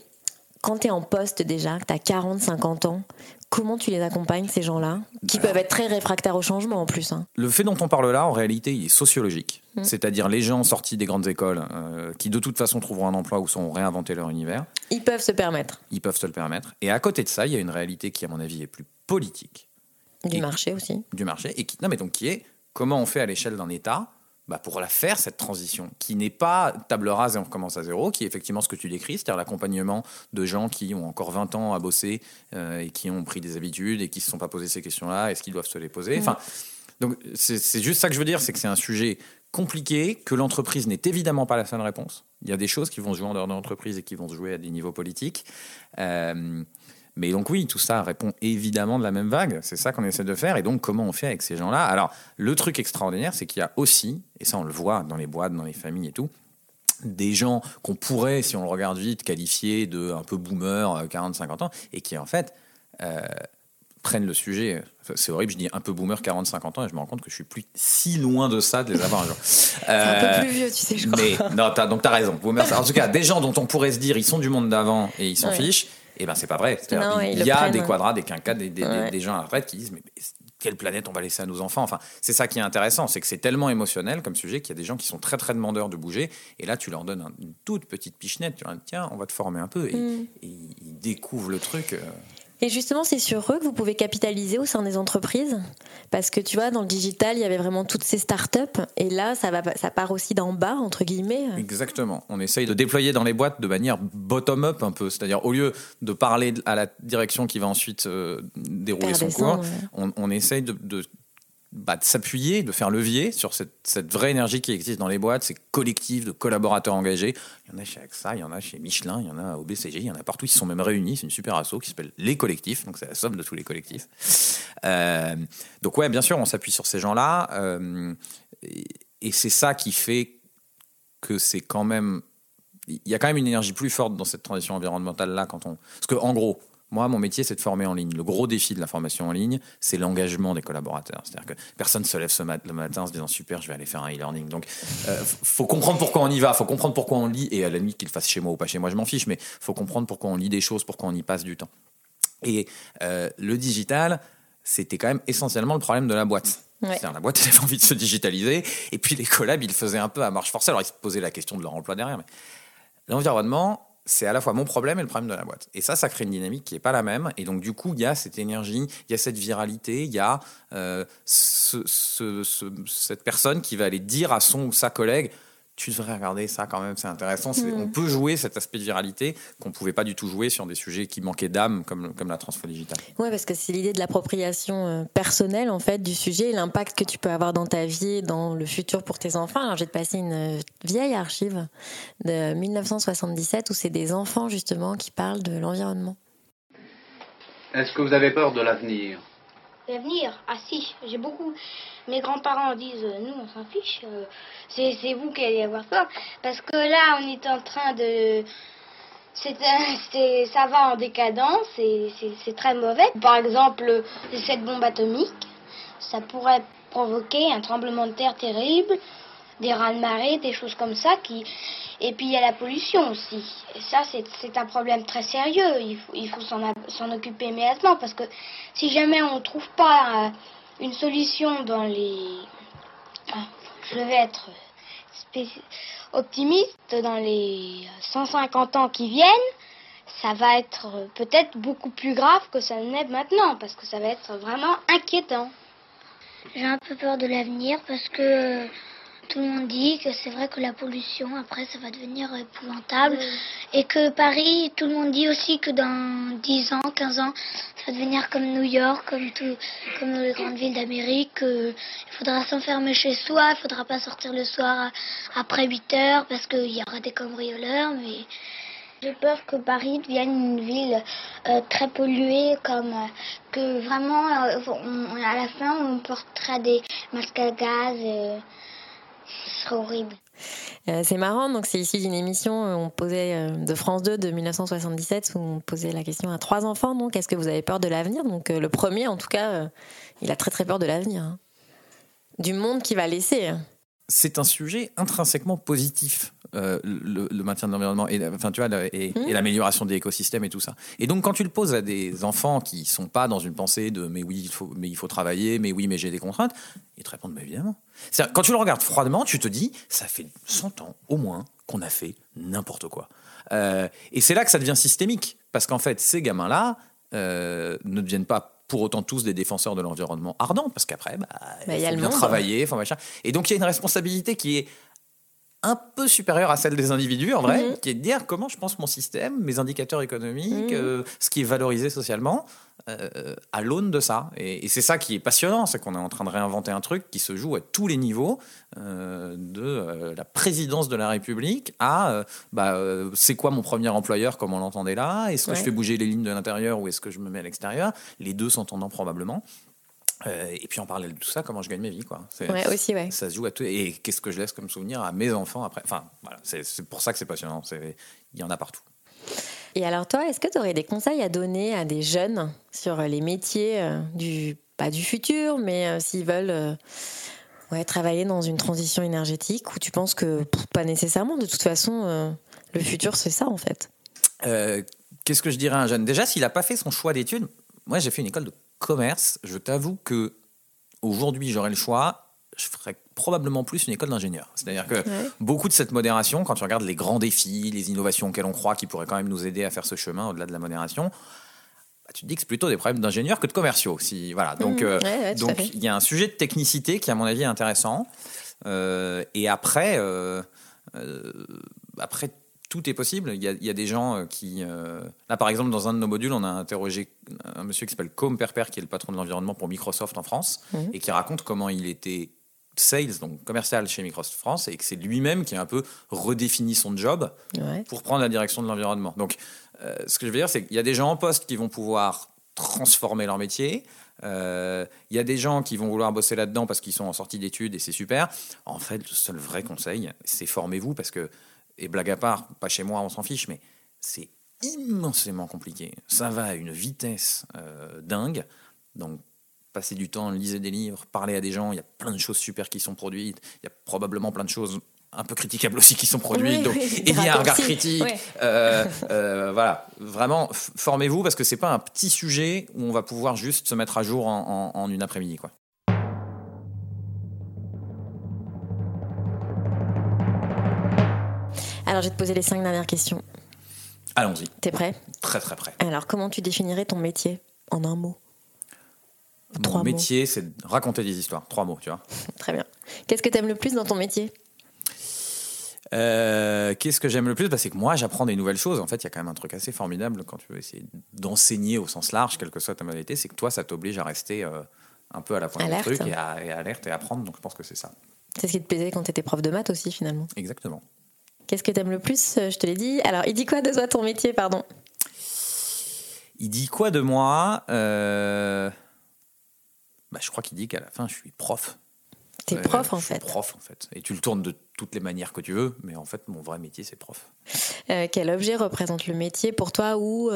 quand tu es en poste déjà, que tu as 40, 50 ans, comment tu les accompagnes, ces gens-là Qui peuvent être très réfractaires au changement en plus. hein? Le fait dont on parle là, en réalité, il est sociologique. Mm. C'est-à-dire les gens sortis des grandes écoles euh, qui de toute façon trouveront un emploi ou sont réinventés leur univers. Ils peuvent se permettre. Ils peuvent se le permettre. Et à côté de ça, il y a une réalité qui, à mon avis, est plus politique Du marché aussi. du marché et qui, non, mais donc qui est comment on fait à l'échelle d'un État bah, pour la faire cette transition, qui n'est pas table rase et on recommence à zéro, qui est effectivement ce que tu décris, c'est-à-dire l'accompagnement de gens qui ont encore 20 ans à bosser euh, et qui ont pris des habitudes et qui ne se sont pas posé ces questions-là, est-ce qu'ils doivent se les poser? Mhm. Enfin, donc c'est c'est juste ça que je veux dire, c'est que c'est un sujet compliqué, que l'entreprise n'est évidemment pas la seule réponse. Il y a des choses qui vont se jouer en dehors de l'entreprise et qui vont se jouer à des niveaux politiques. Euh, mais donc oui, tout ça répond évidemment de la même vague. C'est ça qu'on essaie de faire. Et donc comment on fait avec ces gens-là? Alors le truc extraordinaire, c'est qu'il y a aussi, et ça on le voit dans les boîtes, dans les familles et tout, des gens qu'on pourrait, si on le regarde vite, qualifier de un peu boomer, 40-50 ans, et qui en fait euh, prennent le sujet. C'est horrible, je dis un peu boomer, 40-50 ans, et je me rends compte que je suis plus si loin de ça de les avoir un jour. un peu plus vieux, tu sais, je crois. Mais non, t'as- donc t'as raison. Boomer, en tout cas, des gens dont on pourrait se dire ils sont du monde d'avant et ils s'en Ouais. fichent, et ben c'est pas vrai. Non, il y a prennent. des quadrats, des quinquas, des, des- des- Ouais. des gens à la retraite qui disent mais quelle planète on va laisser à nos enfants? Enfin, c'est ça qui est intéressant, c'est que c'est tellement émotionnel comme sujet qu'il y a des gens qui sont très très demandeurs de bouger, et là tu leur donnes un- une toute petite pichenette, tu leur dis tiens, on va te former un peu, et, Mm. et ils découvrent le truc. Et justement, c'est sur eux que vous pouvez capitaliser au sein des entreprises. Parce que tu vois, dans le digital, il y avait vraiment toutes ces startups. Et là, ça, va, ça part aussi d'en bas, entre guillemets. Exactement. On essaye de déployer dans les boîtes de manière bottom-up un peu. C'est-à-dire, au lieu de parler à la direction qui va ensuite euh, dérouler son cours, ouais. on, on essaye de, de- bah, de s'appuyer, de faire levier sur cette, vraie énergie qui existe dans les boîtes, ces collectifs de collaborateurs engagés. Il y en a chez AXA, il y en a chez Michelin, il y en a au BCG, il y en a partout. Ils se sont même réunis. C'est une super asso qui s'appelle Les Collectifs. Donc, c'est la somme de tous les collectifs. Euh, donc, ouais, bien sûr, on s'appuie sur ces gens-là. euh, et et c'est ça qui fait que c'est quand même. Il y a quand même une énergie plus forte dans cette transition environnementale là quand on. Parce que en gros, moi, mon métier, c'est de former en ligne. Le gros défi de la formation en ligne, c'est l'engagement des collaborateurs. C'est-à-dire que personne se lève ce mat- le matin en se disant super, je vais aller faire un e-learning. Donc, euh, faut comprendre pourquoi on y va, faut comprendre pourquoi on lit, et à la limite qu'il fasse chez moi ou pas chez moi, je m'en fiche, mais faut comprendre pourquoi on lit des choses, pourquoi on y passe du temps. Et euh, le digital, c'était quand même essentiellement le problème de la boîte. Ouais. La boîte elle avait envie de se digitaliser, et puis les collabs, ils faisaient un peu à marche forcée. Alors ils se posaient la question de leur emploi derrière, mais l'environnement, c'est à la fois mon problème et le problème de la boîte. Et ça, ça crée une dynamique qui n'est pas la même. Et donc, du coup, il y a cette énergie, il y a cette viralité, il y a euh, ce- ce- ce- cette personne qui va aller dire à son ou sa collègue tu devrais regarder ça quand même, c'est intéressant. Mhm. On peut jouer cet aspect de viralité qu'on ne pouvait pas du tout jouer sur des sujets qui manquaient d'âme, comme, comme la transfo digitale. Ouais, parce que c'est l'idée de l'appropriation euh, personnelle en fait du sujet et l'impact que tu peux avoir dans ta vie et dans le futur pour tes enfants. Alors, te passer une euh, vieille archive de 1977 où c'est des enfants justement qui parlent de l'environnement. Est-ce que vous avez peur de l'avenir? L'avenir? Ah si, j'ai beaucoup. Mes grands-parents disent euh, nous on s'en fiche. euh, c'est vous qui allez avoir peur. Parce que là on est en train de. Ça va en décadence et c'est très mauvais. Par exemple, cette bombe atomique, ça pourrait provoquer un tremblement de terre terrible, des raz-de-marée, des choses comme ça. Et puis il y a la pollution aussi. Et ça, c'est un problème très sérieux. Il faut, s'en occuper immédiatement parce que si jamais on ne trouve pas euh, une solution dans les. Ah, je vais être optimiste dans les 150 ans qui viennent, ça va être peut-être beaucoup plus grave que ça ne l'est maintenant parce que ça va être vraiment inquiétant. J'ai un peu peur de l'avenir parce que euh, tout le monde dit que c'est vrai que la pollution, après, ça va devenir épouvantable. Et que Paris, tout le monde dit aussi que dans 10 ans, 15 ans, ça va devenir comme New York, comme, tout, comme les grandes villes d'Amérique. que il faudra s'enfermer chez soi, il faudra pas sortir le soir après 8 heures parce qu'il y aura des cambrioleurs. Mais J'ai peur que Paris devienne une ville euh, très polluée, comme euh, que vraiment, euh, on- à la fin, on portera des masques à gaz. Euh, ce serait horrible. Euh, c'est marrant, donc c'est issu d'une émission euh, on posait euh, de France 2 de 1977 où on posait la question à trois enfants donc est-ce que vous avez peur de l'avenir? Donc euh, le premier en tout cas, euh, il a très très peur de l'avenir, hein. du monde qu'il va laisser. hein. c'est un sujet intrinsèquement positif, euh, le, le maintien de l'environnement et, enfin, tu vois, et, et l'amélioration des écosystèmes et tout ça. Et donc, quand tu le poses à des enfants qui sont pas dans une pensée de mais oui, il faut, mais il faut travailler, mais oui, mais j'ai des contraintes, ils te répondent mais évidemment. C'est-à-dire, Quand tu le regardes froidement, tu te dis ça fait 100 ans au moins qu'on a fait n'importe quoi. Euh, et c'est là que ça devient systémique, parce qu'en fait, ces gamins-là euh, ne deviennent pas pour autant tous des défenseurs de l'environnement ardent, parce qu'après, bah, Bah, il y il a faut le bien monde. travailler, faut machin. Et donc il y a une responsabilité qui est un peu supérieure à celle des individus, en vrai, Mhm. qui est de dire comment je pense mon système, mes indicateurs économiques, Mhm. euh, ce qui est valorisé socialement, euh, à l'aune de ça. Et, et c'est ça qui est passionnant, c'est qu'on est en train de réinventer un truc qui se joue à tous les niveaux, euh, de la présidence de la République à bah, c'est quoi mon premier employeur, comme on l'entendait là, est-ce que Ouais. je fais bouger les lignes de l'intérieur ou est-ce que je me mets à l'extérieur, les deux s'entendant probablement. Euh, et puis en parallèle de tout ça, comment je gagne ma vie, quoi. Ouais, aussi, ouais. Ça se joue à tout. Et qu'est-ce que je laisse comme souvenir à mes enfants après? Enfin, voilà, c'est pour ça que c'est passionnant. Il y en a partout. Et alors toi, est-ce que tu aurais des conseils à donner à des jeunes sur les métiers euh, du pas du futur, mais euh, s'ils veulent ouais, travailler dans une transition énergétique ou tu penses que pff, pas nécessairement de toute façon le futur c'est ça en fait? Qu'est-ce que je dirais à un jeune? Déjà, s'il n'a pas fait son choix d'études, moi j'ai fait une école de commerce. Je t'avoue que aujourd'hui j'aurais le choix. Je ferais probablement plus une école d'ingénieur. C'est-à-dire que Ouais. beaucoup de cette modération, quand tu regardes les grands défis, les innovations auxquelles on croit qui pourraient quand même nous aider à faire ce chemin au-delà de la modération, bah, tu te dis que c'est plutôt des problèmes d'ingénieurs que de commerciaux. Si, voilà. Donc, euh, Ouais, ouais, tout à donc fait. il y a un sujet de technicité qui, à mon avis, est intéressant. Euh, et après, euh, euh, après, tout est possible. Il y a, il y a des gens euh, qui. euh, Là, par exemple, dans un de nos modules, on a interrogé un monsieur qui s'appelle Com Perper, qui est le patron de l'environnement pour Microsoft en France, Mhm. et qui raconte comment il était sales, donc commercial chez Microsoft France, et que c'est lui-même qui a un peu redéfini son job Ouais. pour prendre la direction de l'environnement. Donc, euh, ce que je veux dire, c'est qu'il y a des gens en poste qui vont pouvoir transformer leur métier. Euh, Il y a des gens qui vont vouloir bosser là-dedans parce qu'ils sont en sortie d'études et c'est super. En fait, le seul vrai conseil, c'est formez-vous parce que, et blague à part, pas chez moi, on s'en fiche, mais c'est immensément compliqué. Ça va à une vitesse euh, dingue. Donc, passez du temps, lisez des livres, parlez à des gens. Il y a plein de choses super qui sont produites. Il y a probablement plein de choses un peu critiquables aussi qui sont produites. Oui, donc, oui, ayez des un regard critique. Euh, euh, voilà, vraiment, formez-vous parce que c'est pas un petit sujet où on va pouvoir juste se mettre à jour en, en- en une après-midi. Quoi. Alors je vais te poser les cinq dernières questions. Allons-y. T'es prêt? Très très prêt. Alors, comment tu définirais ton métier en un mot? Mon métier, c'est de raconter des histoires. Trois mots, tu vois. Très bien. Qu'est-ce que t'aimes le plus dans ton métier? Euh, Qu'est-ce que j'aime le plus? Bah, C'est que moi, j'apprends des nouvelles choses. En fait, il y a quand même un truc assez formidable quand tu veux essayer d'enseigner au sens large, quelle que soit ta modalité, c'est que toi, ça t'oblige à rester euh, un peu à la pointe Alerte. du truc et à, et à alerte et à apprendre. Donc, je pense que c'est ça. C'est ce qui te plaisait quand t'étais prof de maths aussi, finalement. Exactement. Qu'est-ce que t'aimes le plus Euh, Je te l'ai dit. Alors, il dit quoi de toi ton métier, pardon? Il dit quoi de moi Euh, bah, Je crois qu'il dit qu'à la fin, je suis prof. T'es prof, en je suis fait. prof, en fait. Et tu le tournes de toutes les manières que tu veux, mais en fait, mon vrai métier, c'est prof. Euh, Quel objet représente le métier pour toi ou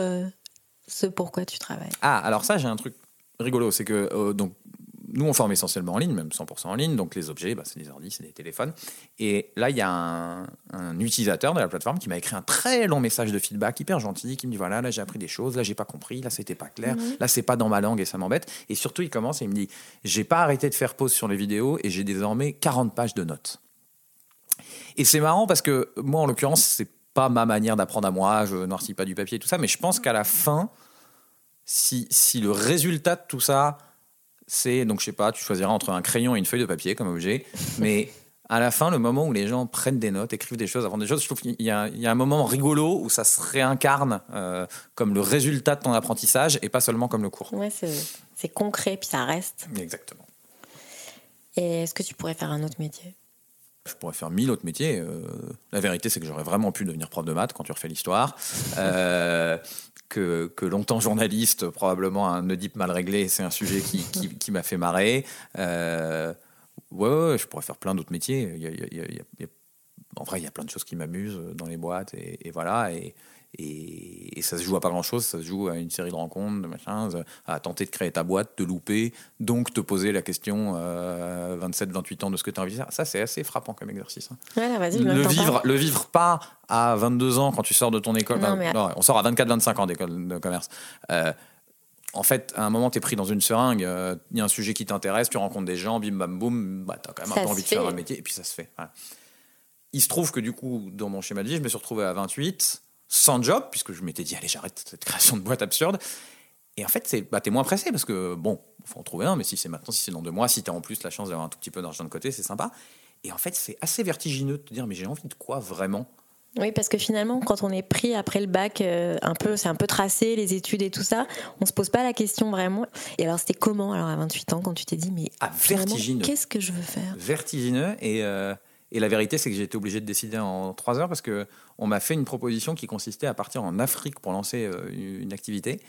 ce pourquoi tu travailles? Ah, alors ça, j'ai un truc rigolo, c'est que donc nous, on forme essentiellement en ligne, même 100% en ligne. Donc les objets, bah, c'est des ordi, c'est des téléphones. Et là, il y a un, un utilisateur de la plateforme qui m'a écrit un très long message de feedback hyper gentil, qui me dit voilà, là j'ai appris des choses, là j'ai pas compris, là c'était pas clair, Mhm. là c'est pas dans ma langue et ça m'embête. Et surtout, il commence et il me dit j'ai pas arrêté de faire pause sur les vidéos et j'ai désormais 40 pages de notes. Et c'est marrant parce que moi, en l'occurrence, c'est pas ma manière d'apprendre à moi, je noircis pas du papier et tout ça, mais je pense qu'à la fin, si, si le résultat de tout ça, c'est, donc je sais pas, tu choisiras entre un crayon et une feuille de papier comme objet, mais à la fin, le moment où les gens prennent des notes, écrivent des choses, avant des choses, je trouve qu'il y y a un moment rigolo où ça se réincarne euh, comme le résultat de ton apprentissage et pas seulement comme le cours. Ouais, c'est c'est concret, puis ça reste. Exactement. Et est-ce que tu pourrais faire un autre métier? Je pourrais faire mille autres métiers. euh, la vérité, c'est que j'aurais vraiment pu devenir prof de maths quand tu refais l'histoire. Euh, que, longtemps journaliste, probablement un Oedipe mal réglé, c'est un sujet qui, qui, m'a fait marrer. Euh, ouais, ouais, je pourrais faire plein d'autres métiers. En vrai, il y a plein de choses qui m'amusent dans les boîtes et, voilà. Et, et ça se joue à pas grand chose, ça se joue à une série de rencontres, de machins, à tenter de créer ta boîte, de louper, donc te poser la question 27-28 ans de ce que tu as envie de faire. Ça, c'est assez frappant comme exercice. hein. Le vivre, pas. le vivre pas à 22 ans quand tu sors de ton école. Non, bah, mais- non, on sort à 24-25 ans d'école de commerce. Euh, en fait, à un moment, tu es pris dans une seringue, il y a un sujet qui t'intéresse, tu rencontres des gens, bim bam boum, bah, tu as quand même Ça un peu envie de faire un métier, et puis ça se fait. Voilà. Il se trouve que du coup, dans mon schéma de vie, je me suis retrouvé à 28, sans job, puisque je m'étais dit, allez, j'arrête cette création de boîte absurde. Et en fait, c'est, bah, t'es moins pressé parce que, bon, faut en trouver un, mais si c'est maintenant, si c'est dans deux mois, si t'as en plus la chance d'avoir un tout petit peu d'argent de côté, c'est sympa. Et en fait, c'est assez vertigineux de te dire, mais j'ai envie de quoi vraiment? Oui, parce que finalement, quand on est pris après le bac, euh, un peu, c'est un peu tracé, les études et tout ça, on se pose pas la question vraiment. Et alors, c'était comment, alors, à 28 ans, quand tu t'es dit, mais vertigineux. qu'est-ce que je veux faire? Vertigineux et, euh, et la vérité c'est que j'ai été obligé de décider en trois heures parce que on m'a fait une proposition qui consistait à partir en Afrique pour lancer euh, une activité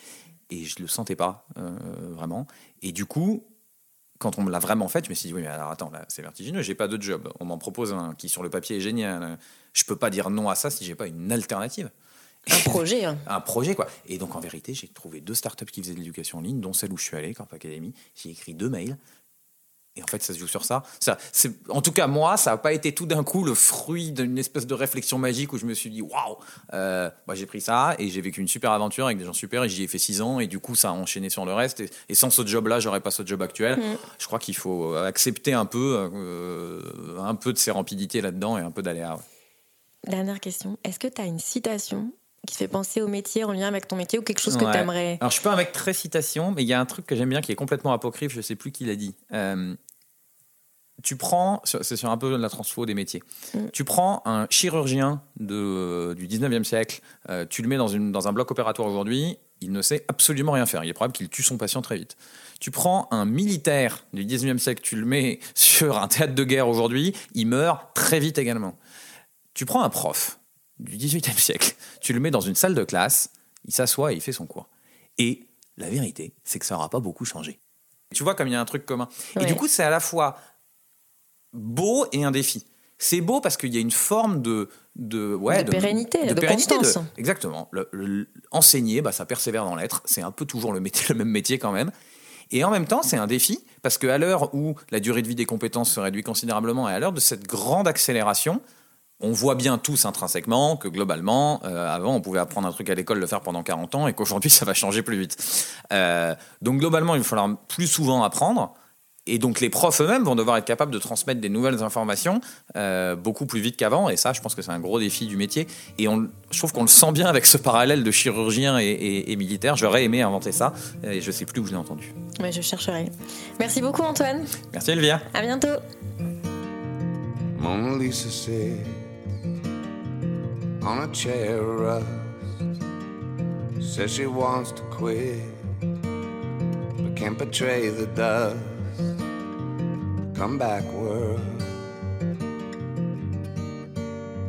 et je le sentais pas euh, vraiment et du coup quand on me l'a vraiment fait je me suis dit oui mais alors attends là c'est vertigineux j'ai pas de job on m'en propose un qui sur le papier est génial je peux pas dire non à ça si j'ai pas une alternative Un projet. hein. un projet quoi. Et donc en vérité, j'ai trouvé deux startups qui faisaient de l'éducation en ligne, dont celle où je suis allé, Corp Academy. J'ai écrit deux mails. Et en fait, ça se joue sur ça. ça c'est, en tout cas, moi, ça n'a pas été tout d'un coup le fruit d'une espèce de réflexion magique où je me suis dit waouh. Euh, j'ai pris ça et j'ai vécu une super aventure avec des gens super et j'y ai fait six ans et du coup, ça a enchaîné sur le reste. Et, et sans ce job-là, j'aurais pas ce job actuel. Mm. Je crois qu'il faut accepter un peu, euh, un peu de sérempidité là-dedans et un peu d'aléa. ouais. Dernière question. Est-ce que tu as une citation qui fait penser au métier en lien avec ton métier ou quelque chose que Ouais. tu aimerais Alors, je suis pas un mec très citation, mais il y a un truc que j'aime bien qui est complètement apocryphe, je sais plus qui l'a dit. Euh, tu prends, c'est sur un peu la transfo des métiers, Mm. tu prends un chirurgien de, du 19e siècle, euh, tu le mets dans, une, dans un bloc opératoire aujourd'hui, il ne sait absolument rien faire. Il est probable qu'il tue son patient très vite. Tu prends un militaire du 19e siècle, tu le mets sur un théâtre de guerre aujourd'hui, il meurt très vite également. Tu prends un prof du 18e siècle, tu le mets dans une salle de classe, il s'assoit et il fait son cours. Et la vérité, c'est que ça n'aura pas beaucoup changé. Tu vois comme il y a un truc commun. Et du coup, c'est à la fois beau et un défi. C'est beau parce qu'il y a une forme de de ouais De pérennité, de pérennité, constance. exactement. Le- le- enseigner, bah, ça persévère dans l'être. C'est un peu toujours le métier, le même métier quand même. Et en même temps, c'est un défi parce qu'à l'heure où la durée de vie des compétences se réduit considérablement et à l'heure de cette grande accélération, on voit bien tous intrinsèquement que globalement, euh, avant, on pouvait apprendre un truc à l'école, le faire pendant 40 ans, et qu'aujourd'hui, ça va changer plus vite. Euh, donc globalement, il va falloir plus souvent apprendre. et donc les profs eux-mêmes vont devoir être capables de transmettre des nouvelles informations euh, beaucoup plus vite qu'avant. Et ça, je pense que c'est un gros défi du métier. Et on, je trouve qu'on le sent bien avec ce parallèle de chirurgien et, et, et militaire. J'aurais aimé inventer ça et je sais plus où je l'ai entendu. Ouais, je chercherai. Merci beaucoup Antoine. Merci Elvia. À bientôt. Mona Lisa sits on a chair rust. Says she wants to quit, but can't betray the dust. Come back, world.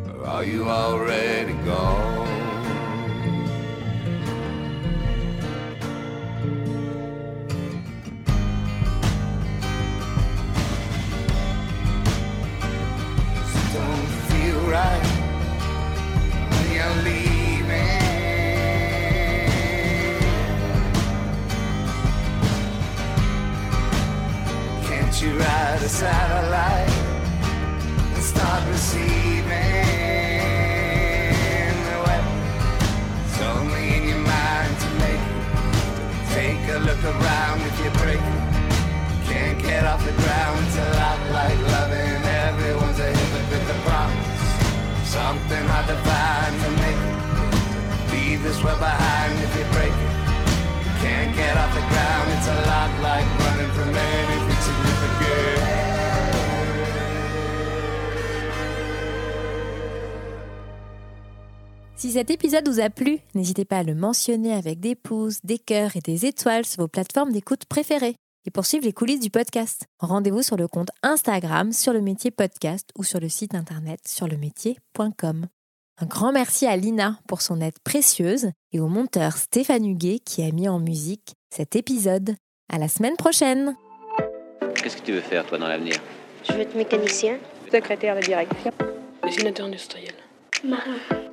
Or are you already gone? Right Ride a satellite and start receiving? Well, it's only in your mind to make it. Take a look around if you break it. Can't get off the ground, it's a lot like loving. Everyone's a hypocrite, the promise. Something hard to find to make it. Leave this world behind if you break it. Can't get off the ground, it's a lot like running from anything Si cet épisode vous a plu, n'hésitez pas à le mentionner avec des pouces, des cœurs et des étoiles sur vos plateformes d'écoute préférées et poursuivre les coulisses du podcast. Rendez-vous sur le compte Instagram sur le métier podcast ou sur le site internet sur le métier.com. Un grand merci à Lina pour son aide précieuse et au monteur Stéphane Huguet qui a mis en musique cet épisode. À la semaine prochaine! Qu'est-ce que tu veux faire, toi, dans l'avenir? Je veux être mécanicien. Secrétaire de direction. Dessinateur industriel. Marin.